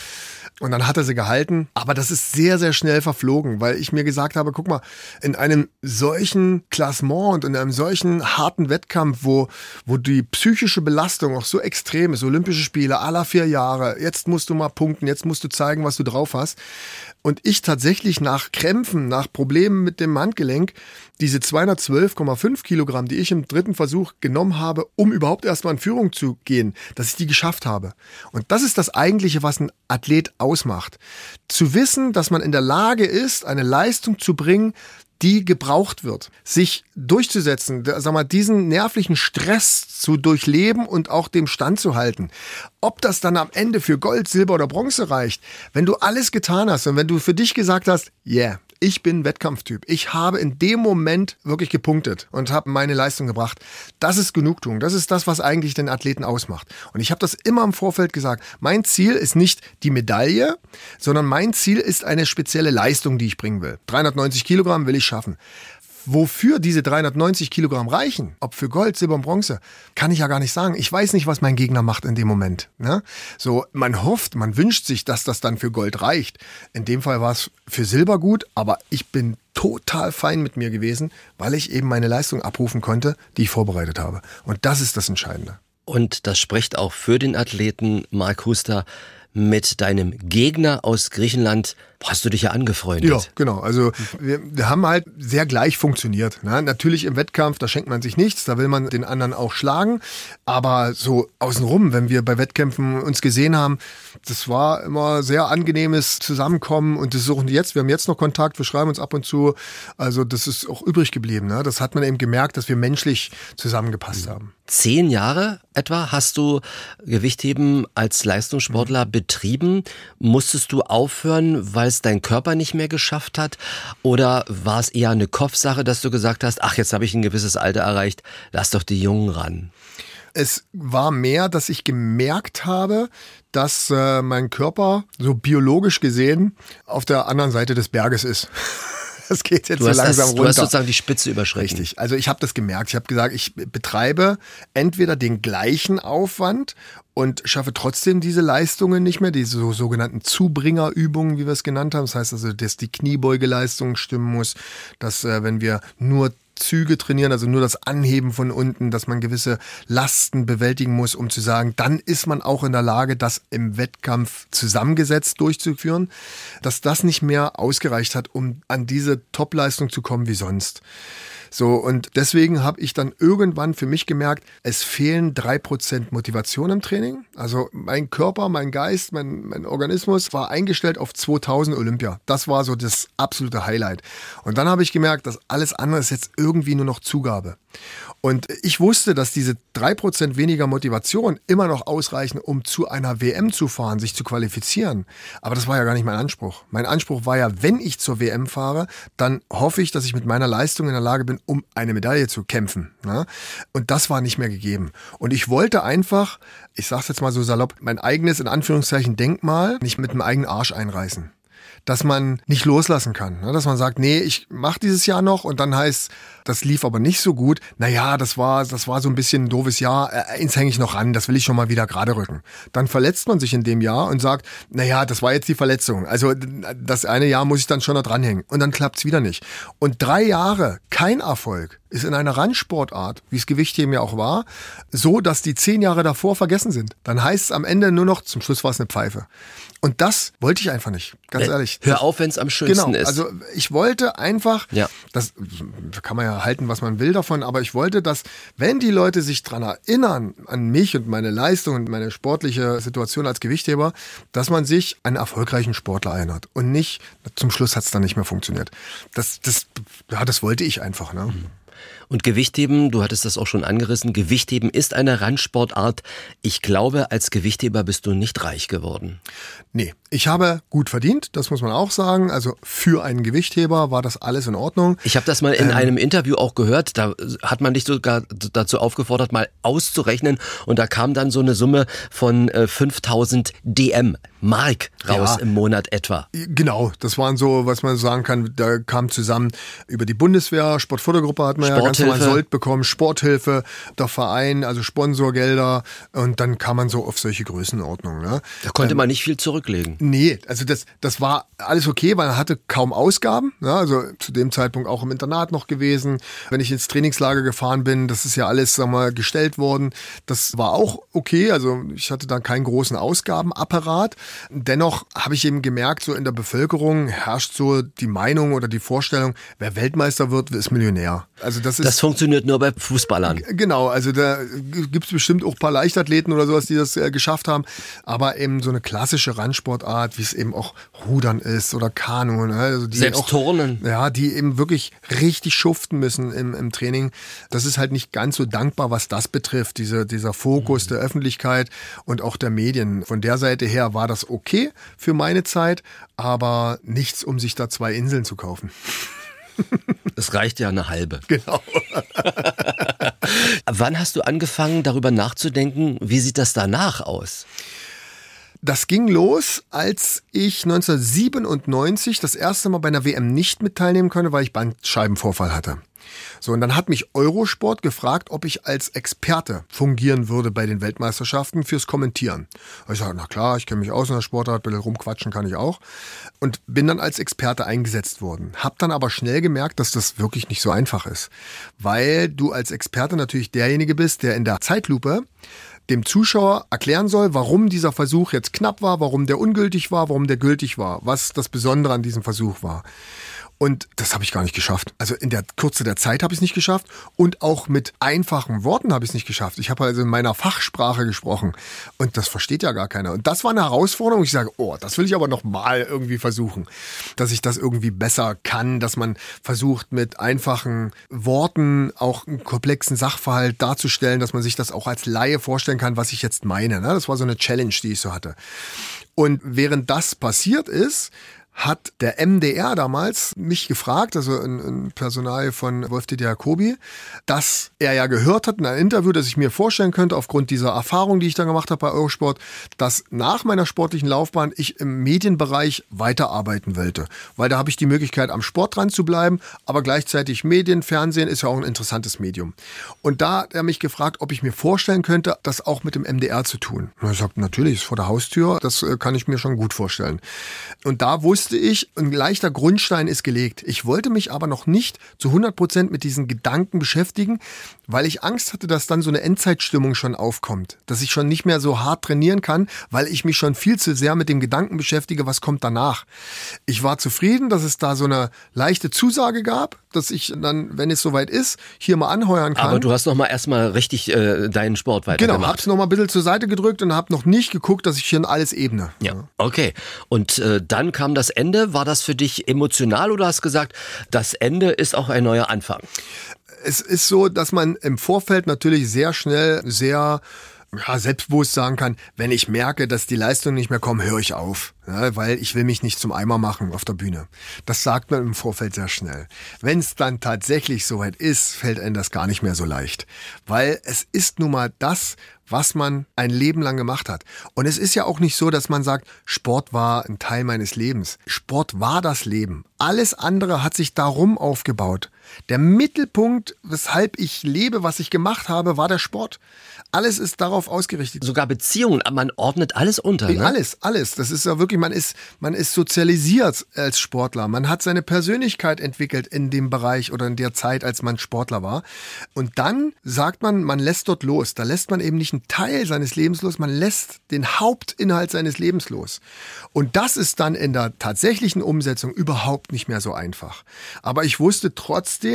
Und dann hat er sie gehalten. Aber das ist sehr, sehr schnell verflogen, weil ich mir gesagt habe, guck mal, in einem solchen Klassement und in einem solchen harten Wettkampf, wo, wo die psychische Belastung auch so extrem ist, Olympische Spiele aller vier Jahre, jetzt musst du mal punkten, jetzt musst du zeigen, was du drauf hast. Und ich tatsächlich nach Krämpfen, nach Problemen mit dem Handgelenk, diese 212,5 Kilogramm, die ich im dritten Versuch genommen habe, um überhaupt erstmal in Führung zu gehen, dass ich die geschafft habe. Und das ist das eigentliche, was ein Athlet ausmacht. Zu wissen, dass man in der Lage ist, eine Leistung zu bringen, die gebraucht wird, sich durchzusetzen, sag mal, diesen nervlichen Stress zu durchleben und auch dem Stand zu halten. Ob das dann am Ende für Gold, Silber oder Bronze reicht, wenn du alles getan hast und wenn du für dich gesagt hast, yeah, ich bin Wettkampftyp. Ich habe in dem Moment wirklich gepunktet und habe meine Leistung gebracht. Das ist Genugtuung. Das ist das, was eigentlich den Athleten ausmacht. Und ich habe das immer im Vorfeld gesagt. Mein Ziel ist nicht die Medaille, sondern mein Ziel ist eine spezielle Leistung, die ich bringen will. 390 Kilogramm will ich schaffen. Wofür diese 390 Kilogramm reichen, ob für Gold, Silber und Bronze, kann ich ja gar nicht sagen. Ich weiß nicht, was mein Gegner macht in dem Moment. Ne? So, man hofft, man wünscht sich, dass das dann für Gold reicht. In dem Fall war es für Silber gut, aber ich bin total fein mit mir gewesen, weil ich eben meine Leistung abrufen konnte, die ich vorbereitet habe. Und das ist das Entscheidende. Und das spricht auch für den Athleten Mark Huster. Mit deinem Gegner aus Griechenland hast du dich ja angefreundet. Ja, genau. Also wir, wir haben halt sehr gleich funktioniert. Ne? Natürlich im Wettkampf, da schenkt man sich nichts, da will man den anderen auch schlagen. Aber so außenrum, wenn wir bei Wettkämpfen uns gesehen haben, das war immer sehr angenehmes Zusammenkommen und das auch jetzt, wir haben jetzt noch Kontakt, wir schreiben uns ab und zu. Also das ist auch übrig geblieben. Ne? Das hat man eben gemerkt, dass wir menschlich zusammengepasst haben. Zehn Jahre etwa hast du Gewichtheben als Leistungssportler betrieben. Musstest du aufhören, weil es dein Körper nicht mehr geschafft hat? Oder war es eher eine Kopfsache, dass du gesagt hast, ach, jetzt habe ich ein gewisses Alter erreicht, lass doch die Jungen ran? Es war mehr, dass ich gemerkt habe, dass äh, mein Körper so biologisch gesehen auf der anderen Seite des Berges ist. [laughs] [laughs] Das geht jetzt Du so langsam das, runter. du hast sozusagen die Spitze überschritten. Richtig. Also ich habe das gemerkt. Ich habe gesagt, ich betreibe entweder den gleichen Aufwand und schaffe trotzdem diese Leistungen nicht mehr, diese so, sogenannten Zubringerübungen, wie wir es genannt haben. Das heißt also, dass die Kniebeugeleistung stimmen muss, dass äh, wenn wir nur Züge trainieren, also nur das Anheben von unten, dass man gewisse Lasten bewältigen muss, um zu sagen, dann ist man auch in der Lage, das im Wettkampf zusammengesetzt durchzuführen, dass das nicht mehr ausgereicht hat, um an diese Topleistung zu kommen wie sonst. So, und deswegen habe ich dann irgendwann für mich gemerkt, es fehlen drei Prozent Motivation im Training. Also mein Körper, mein Geist, mein, mein Organismus war eingestellt auf 2000 Olympia. Das war so das absolute Highlight. Und dann habe ich gemerkt, dass alles andere ist jetzt irgendwie nur noch Zugabe. Und ich wusste, dass diese drei Prozent weniger Motivation immer noch ausreichen, um zu einer WM zu fahren, sich zu qualifizieren. Aber das war ja gar nicht mein Anspruch. Mein Anspruch war ja, wenn ich zur WM fahre, dann hoffe ich, dass ich mit meiner Leistung in der Lage bin, um eine Medaille zu kämpfen. Ne? Und das war nicht mehr gegeben. Und ich wollte einfach, ich sag's jetzt mal so salopp, mein eigenes, in Anführungszeichen, Denkmal nicht mit dem eigenen Arsch einreißen dass man nicht loslassen kann. Ne? Dass man sagt, nee, ich mache dieses Jahr noch und dann heißt, das lief aber nicht so gut. Naja, das war, das war so ein bisschen ein doofes Jahr. Äh, eins hänge ich noch ran, das will ich schon mal wieder gerade rücken. Dann verletzt man sich in dem Jahr und sagt, naja, das war jetzt die Verletzung. Also das eine Jahr muss ich dann schon noch dranhängen. Und dann klappt's wieder nicht. Und drei Jahre kein Erfolg ist in einer Randsportart, wie es Gewichtheben ja auch war, so, dass die zehn Jahre davor vergessen sind. Dann heißt es am Ende nur noch, zum Schluss war es eine Pfeife. Und das wollte ich einfach nicht, ganz ehrlich. Hör auf, wenn es am schönsten genau, ist. Also ich wollte einfach, ja. das kann man ja halten, was man will davon, aber ich wollte, dass, wenn die Leute sich dran erinnern, an mich und meine Leistung und meine sportliche Situation als Gewichtheber, dass man sich einen erfolgreichen Sportler erinnert und nicht, zum Schluss hat es dann nicht mehr funktioniert. Das, das, ja, das wollte ich einfach. Ne? Mhm. Und Gewichtheben, du hattest das auch schon angerissen, Gewichtheben ist eine Randsportart. Ich glaube, als Gewichtheber bist du nicht reich geworden. Nee, ich habe gut verdient, das muss man auch sagen. Also für einen Gewichtheber war das alles in Ordnung. Ich habe das mal in ähm, einem Interview auch gehört, da hat man dich sogar dazu aufgefordert, mal auszurechnen und da kam dann so eine Summe von äh, 5000 DM. Mark raus ja, im Monat etwa. Genau, das waren so, was man sagen kann, da kam zusammen über die Bundeswehr, Sportfördergruppe hat man ja ganz normal Sold bekommen, Sporthilfe, der Verein, also Sponsorgelder und dann kam man so auf solche Größenordnungen. Ne? Da konnte ähm, man nicht viel zurücklegen. Nee, also das, das war alles okay, weil man hatte kaum Ausgaben, ne? also zu dem Zeitpunkt auch im Internat noch gewesen. Wenn ich ins Trainingslager gefahren bin, das ist ja alles, sag mal, gestellt worden. Das war auch okay, also ich hatte da keinen großen Ausgabenapparat. Dennoch habe ich eben gemerkt, so in der Bevölkerung herrscht so die Meinung oder die Vorstellung, wer Weltmeister wird, ist Millionär. Also das ist. Das funktioniert nur bei Fußballern. Genau, also da gibt es bestimmt auch ein paar Leichtathleten oder sowas, die das äh, geschafft haben. Aber eben so eine klassische Randsportart, wie es eben auch Rudern ist oder Kanu. Ne? Also die Selbst auch, Turnen. Ja, die eben wirklich richtig schuften müssen im, im Training. Das ist halt nicht ganz so dankbar, was das betrifft. Diese, dieser Fokus mhm. der Öffentlichkeit und auch der Medien. Von der Seite her war das okay für meine Zeit, aber nichts, um sich da zwei Inseln zu kaufen. Es reicht ja eine halbe. Genau. [laughs] Wann hast du angefangen, darüber nachzudenken, wie sieht das danach aus? Das ging los, als ich 1997 das erste Mal bei einer WM nicht mit teilnehmen konnte, weil ich Bandscheibenvorfall hatte. So, und dann hat mich Eurosport gefragt, ob ich als Experte fungieren würde bei den Weltmeisterschaften fürs Kommentieren. Und ich sage, na klar, ich kenne mich aus in der Sportart, ein bisschen rumquatschen kann ich auch. Und bin dann als Experte eingesetzt worden. Hab dann aber schnell gemerkt, dass das wirklich nicht so einfach ist. Weil du als Experte natürlich derjenige bist, der in der Zeitlupe dem Zuschauer erklären soll, warum dieser Versuch jetzt knapp war, warum der ungültig war, warum der gültig war, was das Besondere an diesem Versuch war. Und das habe ich gar nicht geschafft. Also in der Kürze der Zeit habe ich es nicht geschafft und auch mit einfachen Worten habe ich es nicht geschafft. Ich habe also in meiner Fachsprache gesprochen und das versteht ja gar keiner. Und das war eine Herausforderung. Ich sage, oh, das will ich aber noch mal irgendwie versuchen, dass ich das irgendwie besser kann, dass man versucht mit einfachen Worten auch einen komplexen Sachverhalt darzustellen, dass man sich das auch als Laie vorstellen kann, was ich jetzt meine. Ne? Das war so eine Challenge, die ich so hatte. Und während das passiert ist, hat der MDR damals mich gefragt, also ein, ein Personal von Wolf-Dieter Jacobi, dass er ja gehört hat in einem Interview, dass ich mir vorstellen könnte, aufgrund dieser Erfahrung, die ich dann gemacht habe bei Eurosport, dass nach meiner sportlichen Laufbahn ich im Medienbereich weiterarbeiten wollte. Weil da habe ich die Möglichkeit, am Sport dran zu bleiben, aber gleichzeitig Medien, Fernsehen ist ja auch ein interessantes Medium. Und da hat er mich gefragt, ob ich mir vorstellen könnte, das auch mit dem MDR zu tun. Und ich sagte, natürlich, ist vor der Haustür, das äh, kann ich mir schon gut vorstellen. Und da wusste wusste ich, ein leichter Grundstein ist gelegt. Ich wollte mich aber noch nicht zu 100 Prozent mit diesen Gedanken beschäftigen, weil ich Angst hatte, dass dann so eine Endzeitstimmung schon aufkommt. Dass ich schon nicht mehr so hart trainieren kann, weil ich mich schon viel zu sehr mit dem Gedanken beschäftige, was kommt danach. Ich war zufrieden, dass es da so eine leichte Zusage gab, dass ich dann, wenn es soweit ist, hier mal anheuern kann. Aber du hast noch mal erstmal richtig äh, deinen Sport weitergemacht. Genau, hab's noch mal ein bisschen zur Seite gedrückt und hab noch nicht geguckt, dass ich hier alles ebne. Ja, okay. Und äh, dann kam das Ende. War das für dich emotional oder hast gesagt, das Ende ist auch ein neuer Anfang? Es ist so, dass man im Vorfeld natürlich sehr schnell sehr ja, selbstbewusst sagen kann, wenn ich merke, dass die Leistungen nicht mehr kommen, höre ich auf, ja, weil ich will mich nicht zum Eimer machen auf der Bühne. Das sagt man im Vorfeld sehr schnell. Wenn es dann tatsächlich soweit ist, fällt einem das gar nicht mehr so leicht, weil es ist nun mal das, was man ein Leben lang gemacht hat. Und es ist ja auch nicht so, dass man sagt, Sport war ein Teil meines Lebens. Sport war das Leben. Alles andere hat sich darum aufgebaut. Der Mittelpunkt, weshalb ich lebe, was ich gemacht habe, war der Sport. Alles ist darauf ausgerichtet. Sogar Beziehungen, man ordnet alles unter. Ne? Alles, alles. Das ist ja wirklich, man ist, man ist sozialisiert als Sportler. Man hat seine Persönlichkeit entwickelt in dem Bereich oder in der Zeit, als man Sportler war. Und dann sagt man, man lässt dort los. Da lässt man eben nicht einen Teil seines Lebens los, man lässt den Hauptinhalt seines Lebens los. Und das ist dann in der tatsächlichen Umsetzung überhaupt nicht mehr so einfach. Aber ich wusste trotzdem,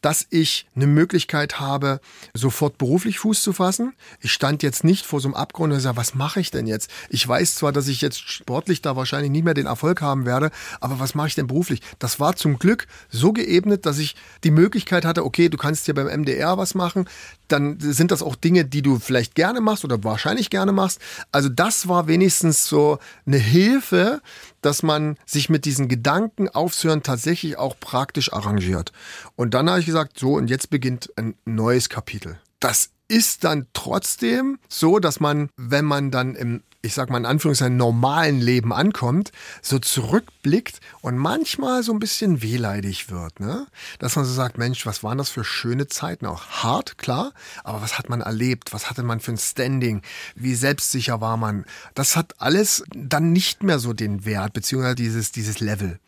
dass ich eine Möglichkeit habe, sofort beruflich Fuß zu fassen. Ich stand jetzt nicht vor so einem Abgrund und sage, was mache ich denn jetzt? Ich weiß zwar, dass ich jetzt sportlich da wahrscheinlich nicht mehr den Erfolg haben werde, aber was mache ich denn beruflich? Das war zum Glück so geebnet, dass ich die Möglichkeit hatte, okay, du kannst hier beim MDR was machen, dann sind das auch Dinge, die du vielleicht gerne machst oder wahrscheinlich gerne machst. Also das war wenigstens so eine Hilfe, dass man sich mit diesen Gedanken aufzuhören tatsächlich auch praktisch arrangiert. Und dann habe ich gesagt, so und jetzt beginnt ein neues Kapitel. Das ist dann trotzdem so, dass man, wenn man dann im ich sag mal in Anführungszeichen, normalen Leben ankommt, so zurückblickt und manchmal so ein bisschen wehleidig wird. Ne? Dass man so sagt, Mensch, was waren das für schöne Zeiten? Auch hart, klar, aber was hat man erlebt? Was hatte man für ein Standing? Wie selbstsicher war man? Das hat alles dann nicht mehr so den Wert, beziehungsweise dieses, dieses Level.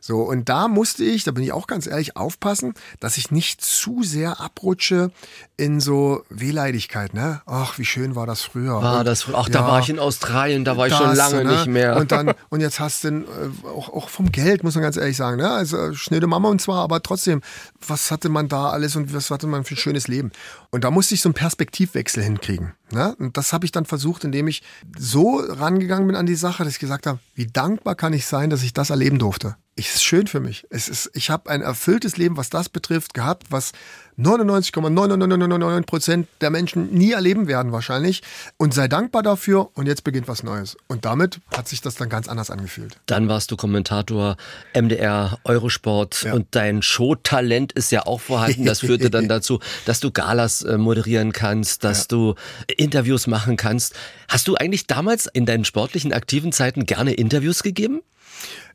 So, und da musste ich, da bin ich auch ganz ehrlich, aufpassen, dass ich nicht zu sehr abrutsche in so Wehleidigkeit. Ne? Ach, wie schön war das früher. War und, das, ach, ja, da war ich in Australien Australien, da war ich schon lange ne? nicht mehr. Und dann, [laughs] und jetzt hast du äh, auch, auch vom Geld, muss man ganz ehrlich sagen, ne? Also schnöde Mama und zwar, aber trotzdem, was hatte man da alles und was hatte man für ein schönes Leben? Und da musste ich so einen Perspektivwechsel hinkriegen. Ne? Und das habe ich dann versucht, indem ich so rangegangen bin an die Sache, dass ich gesagt habe, wie dankbar kann ich sein, dass ich das erleben durfte. Es ist schön für mich. Es ist, ich habe ein erfülltes Leben, was das betrifft, gehabt, was 99,99999 Prozent der Menschen nie erleben werden wahrscheinlich. Und sei dankbar dafür und jetzt beginnt was Neues. Und damit hat sich das dann ganz anders angefühlt. Dann warst du Kommentator MDR, Eurosport ja. und dein Showtalent ist ja auch vorhanden. Das führte dann [laughs] dazu, dass du Galas äh, moderieren kannst, dass ja. du Interviews machen kannst. Hast du eigentlich damals in deinen sportlichen aktiven Zeiten gerne Interviews gegeben?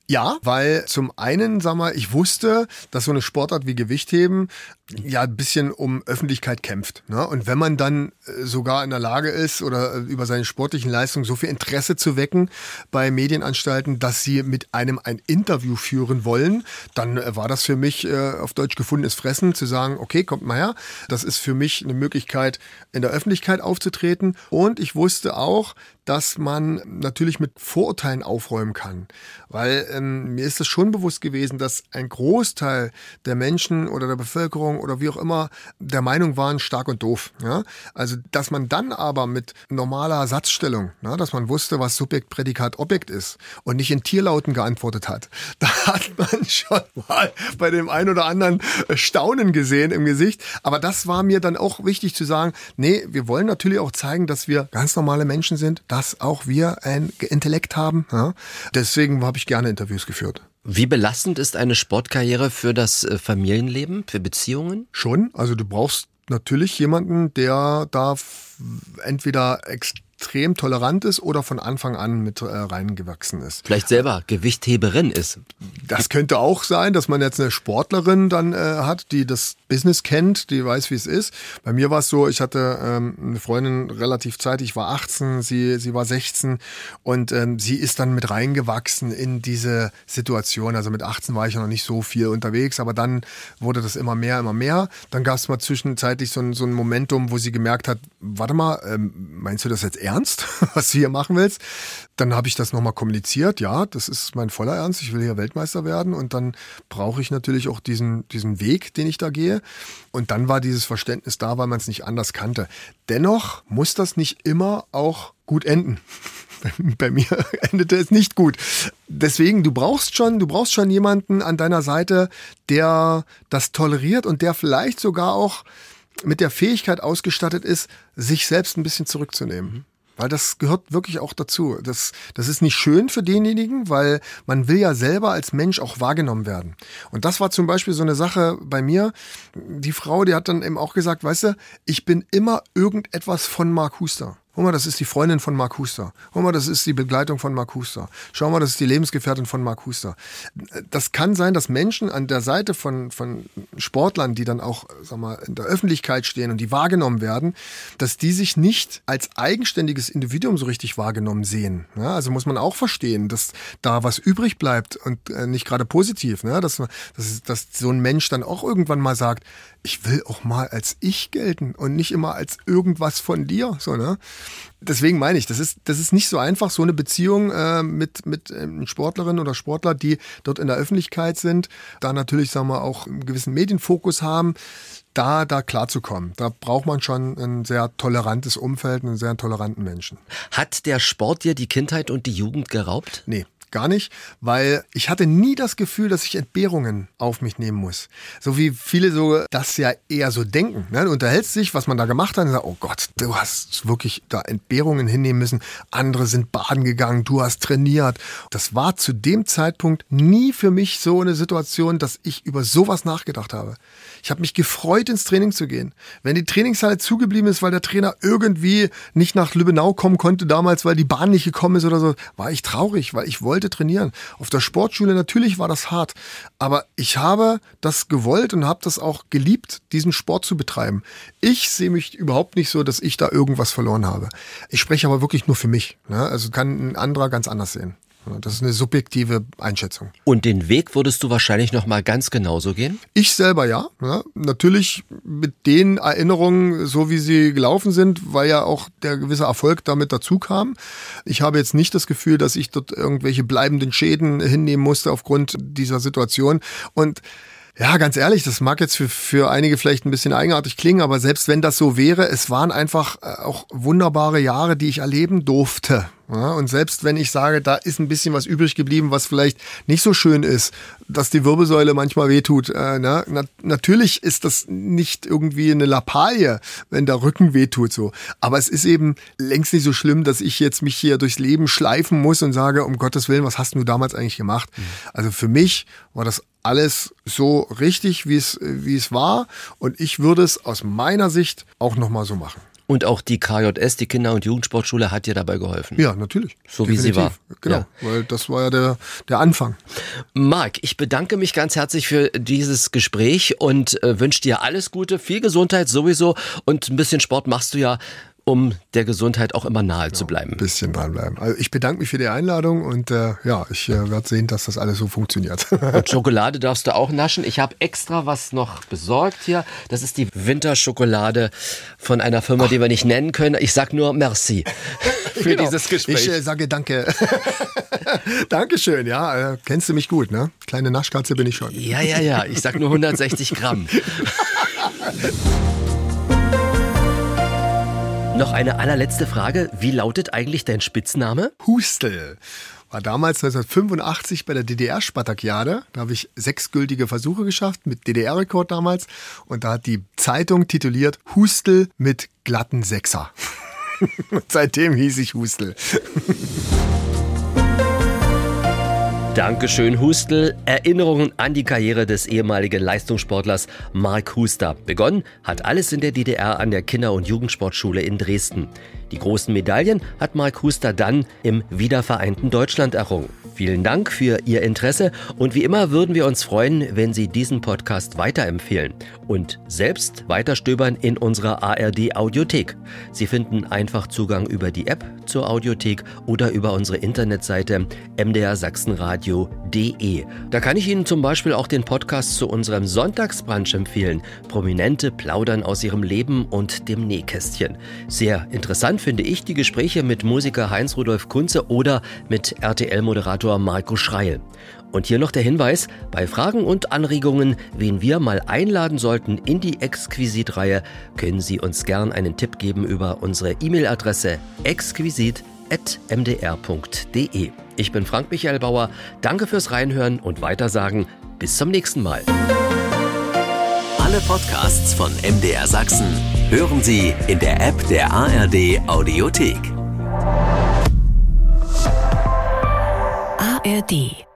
Ja, weil zum einen, sag mal, ich wusste, dass so eine Sportart wie Gewichtheben ja ein bisschen um Öffentlichkeit kämpft. Ne? Und wenn man dann äh, sogar in der Lage ist oder äh, über seine sportlichen Leistungen so viel Interesse zu wecken bei Medienanstalten, dass sie mit einem ein Interview führen wollen, dann äh, war das für mich auf Deutsch gefundenes Fressen, zu sagen, okay, kommt mal her. Das ist für mich eine Möglichkeit, in der Öffentlichkeit aufzutreten. Und ich wusste auch, dass man natürlich mit Vorurteilen aufräumen kann. Weil ähm, mir ist es schon bewusst gewesen, dass ein Großteil der Menschen oder der Bevölkerung oder wie auch immer der Meinung waren, stark und doof. Ja? Also, dass man dann aber mit normaler Satzstellung, ja, dass man wusste, was Subjekt, Prädikat, Objekt ist und nicht in Tierlauten geantwortet hat, [laughs] da hat man schon mal bei dem einen oder anderen Staunen gesehen im Gesicht. Aber das war mir dann auch wichtig zu sagen, nee, wir wollen natürlich auch zeigen, dass wir ganz normale Menschen sind, dass auch wir ein Intellekt haben. Ja? Deswegen habe ich gerne Interviews geführt. Wie belastend ist eine Sportkarriere für das äh, Familienleben, für Beziehungen? Schon. Also du brauchst natürlich jemanden, der da entweder extrem extrem tolerant ist oder von Anfang an mit äh, reingewachsen ist. Vielleicht selber Gewichtheberin ist. Das könnte auch sein, dass man jetzt eine Sportlerin dann äh, hat, die das Business kennt, die weiß, wie es ist. Bei mir war es so, ich hatte ähm, eine Freundin relativ zeitig, ich war 18, sie, sie war 16 und ähm, sie ist dann mit reingewachsen in diese Situation. Also mit 18 war ich ja noch nicht so viel unterwegs, aber dann wurde das immer mehr, immer mehr. Dann gab es mal zwischenzeitlich so ein, so ein Momentum, wo sie gemerkt hat, warte mal, ähm, meinst du das jetzt ernst, [laughs] was du hier machen willst? Dann habe ich das nochmal kommuniziert. Ja, das ist mein voller Ernst. Ich will hier Weltmeister werden. Und dann brauche ich natürlich auch diesen, diesen Weg, den ich da gehe. Und dann war dieses Verständnis da, weil man es nicht anders kannte. Dennoch muss das nicht immer auch gut enden. [laughs] Bei mir [laughs] endete es nicht gut. Deswegen, du brauchst schon, du brauchst schon jemanden an deiner Seite, der das toleriert und der vielleicht sogar auch mit der Fähigkeit ausgestattet ist, sich selbst ein bisschen zurückzunehmen. Weil das gehört wirklich auch dazu. Das, das ist nicht schön für denjenigen, weil man will ja selber als Mensch auch wahrgenommen werden. Und das war zum Beispiel so eine Sache bei mir. Die Frau, die hat dann eben auch gesagt, weißt du, ich bin immer irgendetwas von Mark Huster. Guck mal, das ist die Freundin von Mark Huster. Guck mal, das ist die Begleitung von Mark Huster. Schau mal, das ist die Lebensgefährtin von Mark Huster. Das kann sein, dass Menschen an der Seite von, von Sportlern, die dann auch sag mal, in der Öffentlichkeit stehen und die wahrgenommen werden, dass die sich nicht als eigenständiges Individuum so richtig wahrgenommen sehen. Ja, also muss man auch verstehen, dass da was übrig bleibt und äh, nicht gerade positiv. Ne? Dass, dass, dass so ein Mensch dann auch irgendwann mal sagt, ich will auch mal als ich gelten und nicht immer als irgendwas von dir. So, ne? Deswegen meine ich, das ist, das ist nicht so einfach, so eine Beziehung äh, mit, mit ähm, Sportlerinnen oder Sportler, die dort in der Öffentlichkeit sind, da natürlich, sagen wir, auch einen gewissen Medienfokus haben, da, da klarzukommen. Da braucht man schon ein sehr tolerantes Umfeld, einen sehr toleranten Menschen. Hat der Sport dir die Kindheit und die Jugend geraubt? Nee. Gar nicht, weil ich hatte nie das Gefühl, dass ich Entbehrungen auf mich nehmen muss. So wie viele so das ja eher so denken. Ne? Du unterhältst dich, was man da gemacht hat, und sagst, oh Gott, du hast wirklich da Entbehrungen hinnehmen müssen. Andere sind baden gegangen, du hast trainiert. Das war zu dem Zeitpunkt nie für mich so eine Situation, dass ich über sowas nachgedacht habe. Ich habe mich gefreut, ins Training zu gehen. Wenn die Trainingshalle zugeblieben ist, weil der Trainer irgendwie nicht nach Lübbenau kommen konnte damals, weil die Bahn nicht gekommen ist oder so, war ich traurig, weil ich wollte wollte trainieren. Auf der Sportschule natürlich war das hart, aber ich habe das gewollt und habe das auch geliebt, diesen Sport zu betreiben. Ich sehe mich überhaupt nicht so, dass ich da irgendwas verloren habe. Ich spreche aber wirklich nur für mich. Ne? Also kann ein anderer ganz anders sehen. Das ist eine subjektive Einschätzung. Und den Weg würdest du wahrscheinlich noch mal ganz genauso gehen? Ich selber ja. ja. Natürlich mit den Erinnerungen, so wie sie gelaufen sind, weil ja auch der gewisse Erfolg damit dazu kam. Ich habe jetzt nicht das Gefühl, dass ich dort irgendwelche bleibenden Schäden hinnehmen musste aufgrund dieser Situation. Und ja, ganz ehrlich, das mag jetzt für, für einige vielleicht ein bisschen eigenartig klingen, aber selbst wenn das so wäre, es waren einfach äh, auch wunderbare Jahre, die ich erleben durfte. Ja, und selbst wenn ich sage, da ist ein bisschen was übrig geblieben, was vielleicht nicht so schön ist, dass die Wirbelsäule manchmal wehtut. Äh, na, na, natürlich ist das nicht irgendwie eine Lappalie, wenn der Rücken wehtut so. Aber es ist eben längst nicht so schlimm, dass ich jetzt mich hier durchs Leben schleifen muss und sage, um Gottes Willen, was hast du damals eigentlich gemacht? Mhm. Also für mich war das alles so richtig, wie es, wie es war. Und ich würde es aus meiner Sicht auch nochmal so machen. Und auch die KJS, die Kinder- und Jugendsportschule, hat dir dabei geholfen. Ja, natürlich. So Definitiv. wie sie war. Genau, ja. weil das war ja der, der Anfang. Marc, ich bedanke mich ganz herzlich für dieses Gespräch und äh, wünsche dir alles Gute, viel Gesundheit sowieso und ein bisschen Sport machst du ja um der Gesundheit auch immer nahe genau, zu bleiben. Ein bisschen dranbleiben. Also ich bedanke mich für die Einladung und äh, ja, ich äh, werde sehen, dass das alles so funktioniert. [laughs] und Schokolade darfst du auch naschen. Ich habe extra was noch besorgt hier. Das ist die Winterschokolade von einer Firma, Ach. die wir nicht nennen können. Ich sag nur Merci [laughs] für genau. dieses Gespräch. Ich äh, sage Danke. [laughs] Dankeschön, ja. Äh, kennst du mich gut, ne? Kleine Naschkatze bin ich schon. Ja, ja, ja. Ich sag nur 160 Gramm. Noch eine allerletzte Frage. Wie lautet eigentlich dein Spitzname? Hustel. War damals 1985 bei der DDR-Spartakiade. Da habe ich sechs gültige Versuche geschafft mit DDR-Rekord damals. Und da hat die Zeitung tituliert Hustel mit glatten Sechser. [laughs] seitdem hieß ich Hustel. [laughs] Dankeschön, Hustel. Erinnerungen an die Karriere des ehemaligen Leistungssportlers Mark Huster. Begonnen hat alles in der DDR an der Kinder- und Jugendsportschule in Dresden. Die großen Medaillen hat Mark Huster dann im wiedervereinten Deutschland errungen. Vielen Dank für Ihr Interesse und wie immer würden wir uns freuen, wenn Sie diesen Podcast weiterempfehlen und selbst weiterstöbern in unserer ARD Audiothek. Sie finden einfach Zugang über die App zur Audiothek oder über unsere Internetseite mdrsachsenradio.de. Da kann ich Ihnen zum Beispiel auch den Podcast zu unserem Sonntagsbrunch empfehlen. Prominente plaudern aus ihrem Leben und dem Nähkästchen. Sehr interessant finde ich die Gespräche mit Musiker Heinz-Rudolf Kunze oder mit RTL-Moderator Marco Schreil. Und hier noch der Hinweis, bei Fragen und Anregungen, wen wir mal einladen sollten in die Exquisit-Reihe, können Sie uns gern einen Tipp geben über unsere E-Mail-Adresse exquisit.mdr.de. Ich bin Frank Michael Bauer, danke fürs Reinhören und Weitersagen. Bis zum nächsten Mal. Alle Podcasts von MDR Sachsen hören Sie in der App der ARD Audiothek. ARD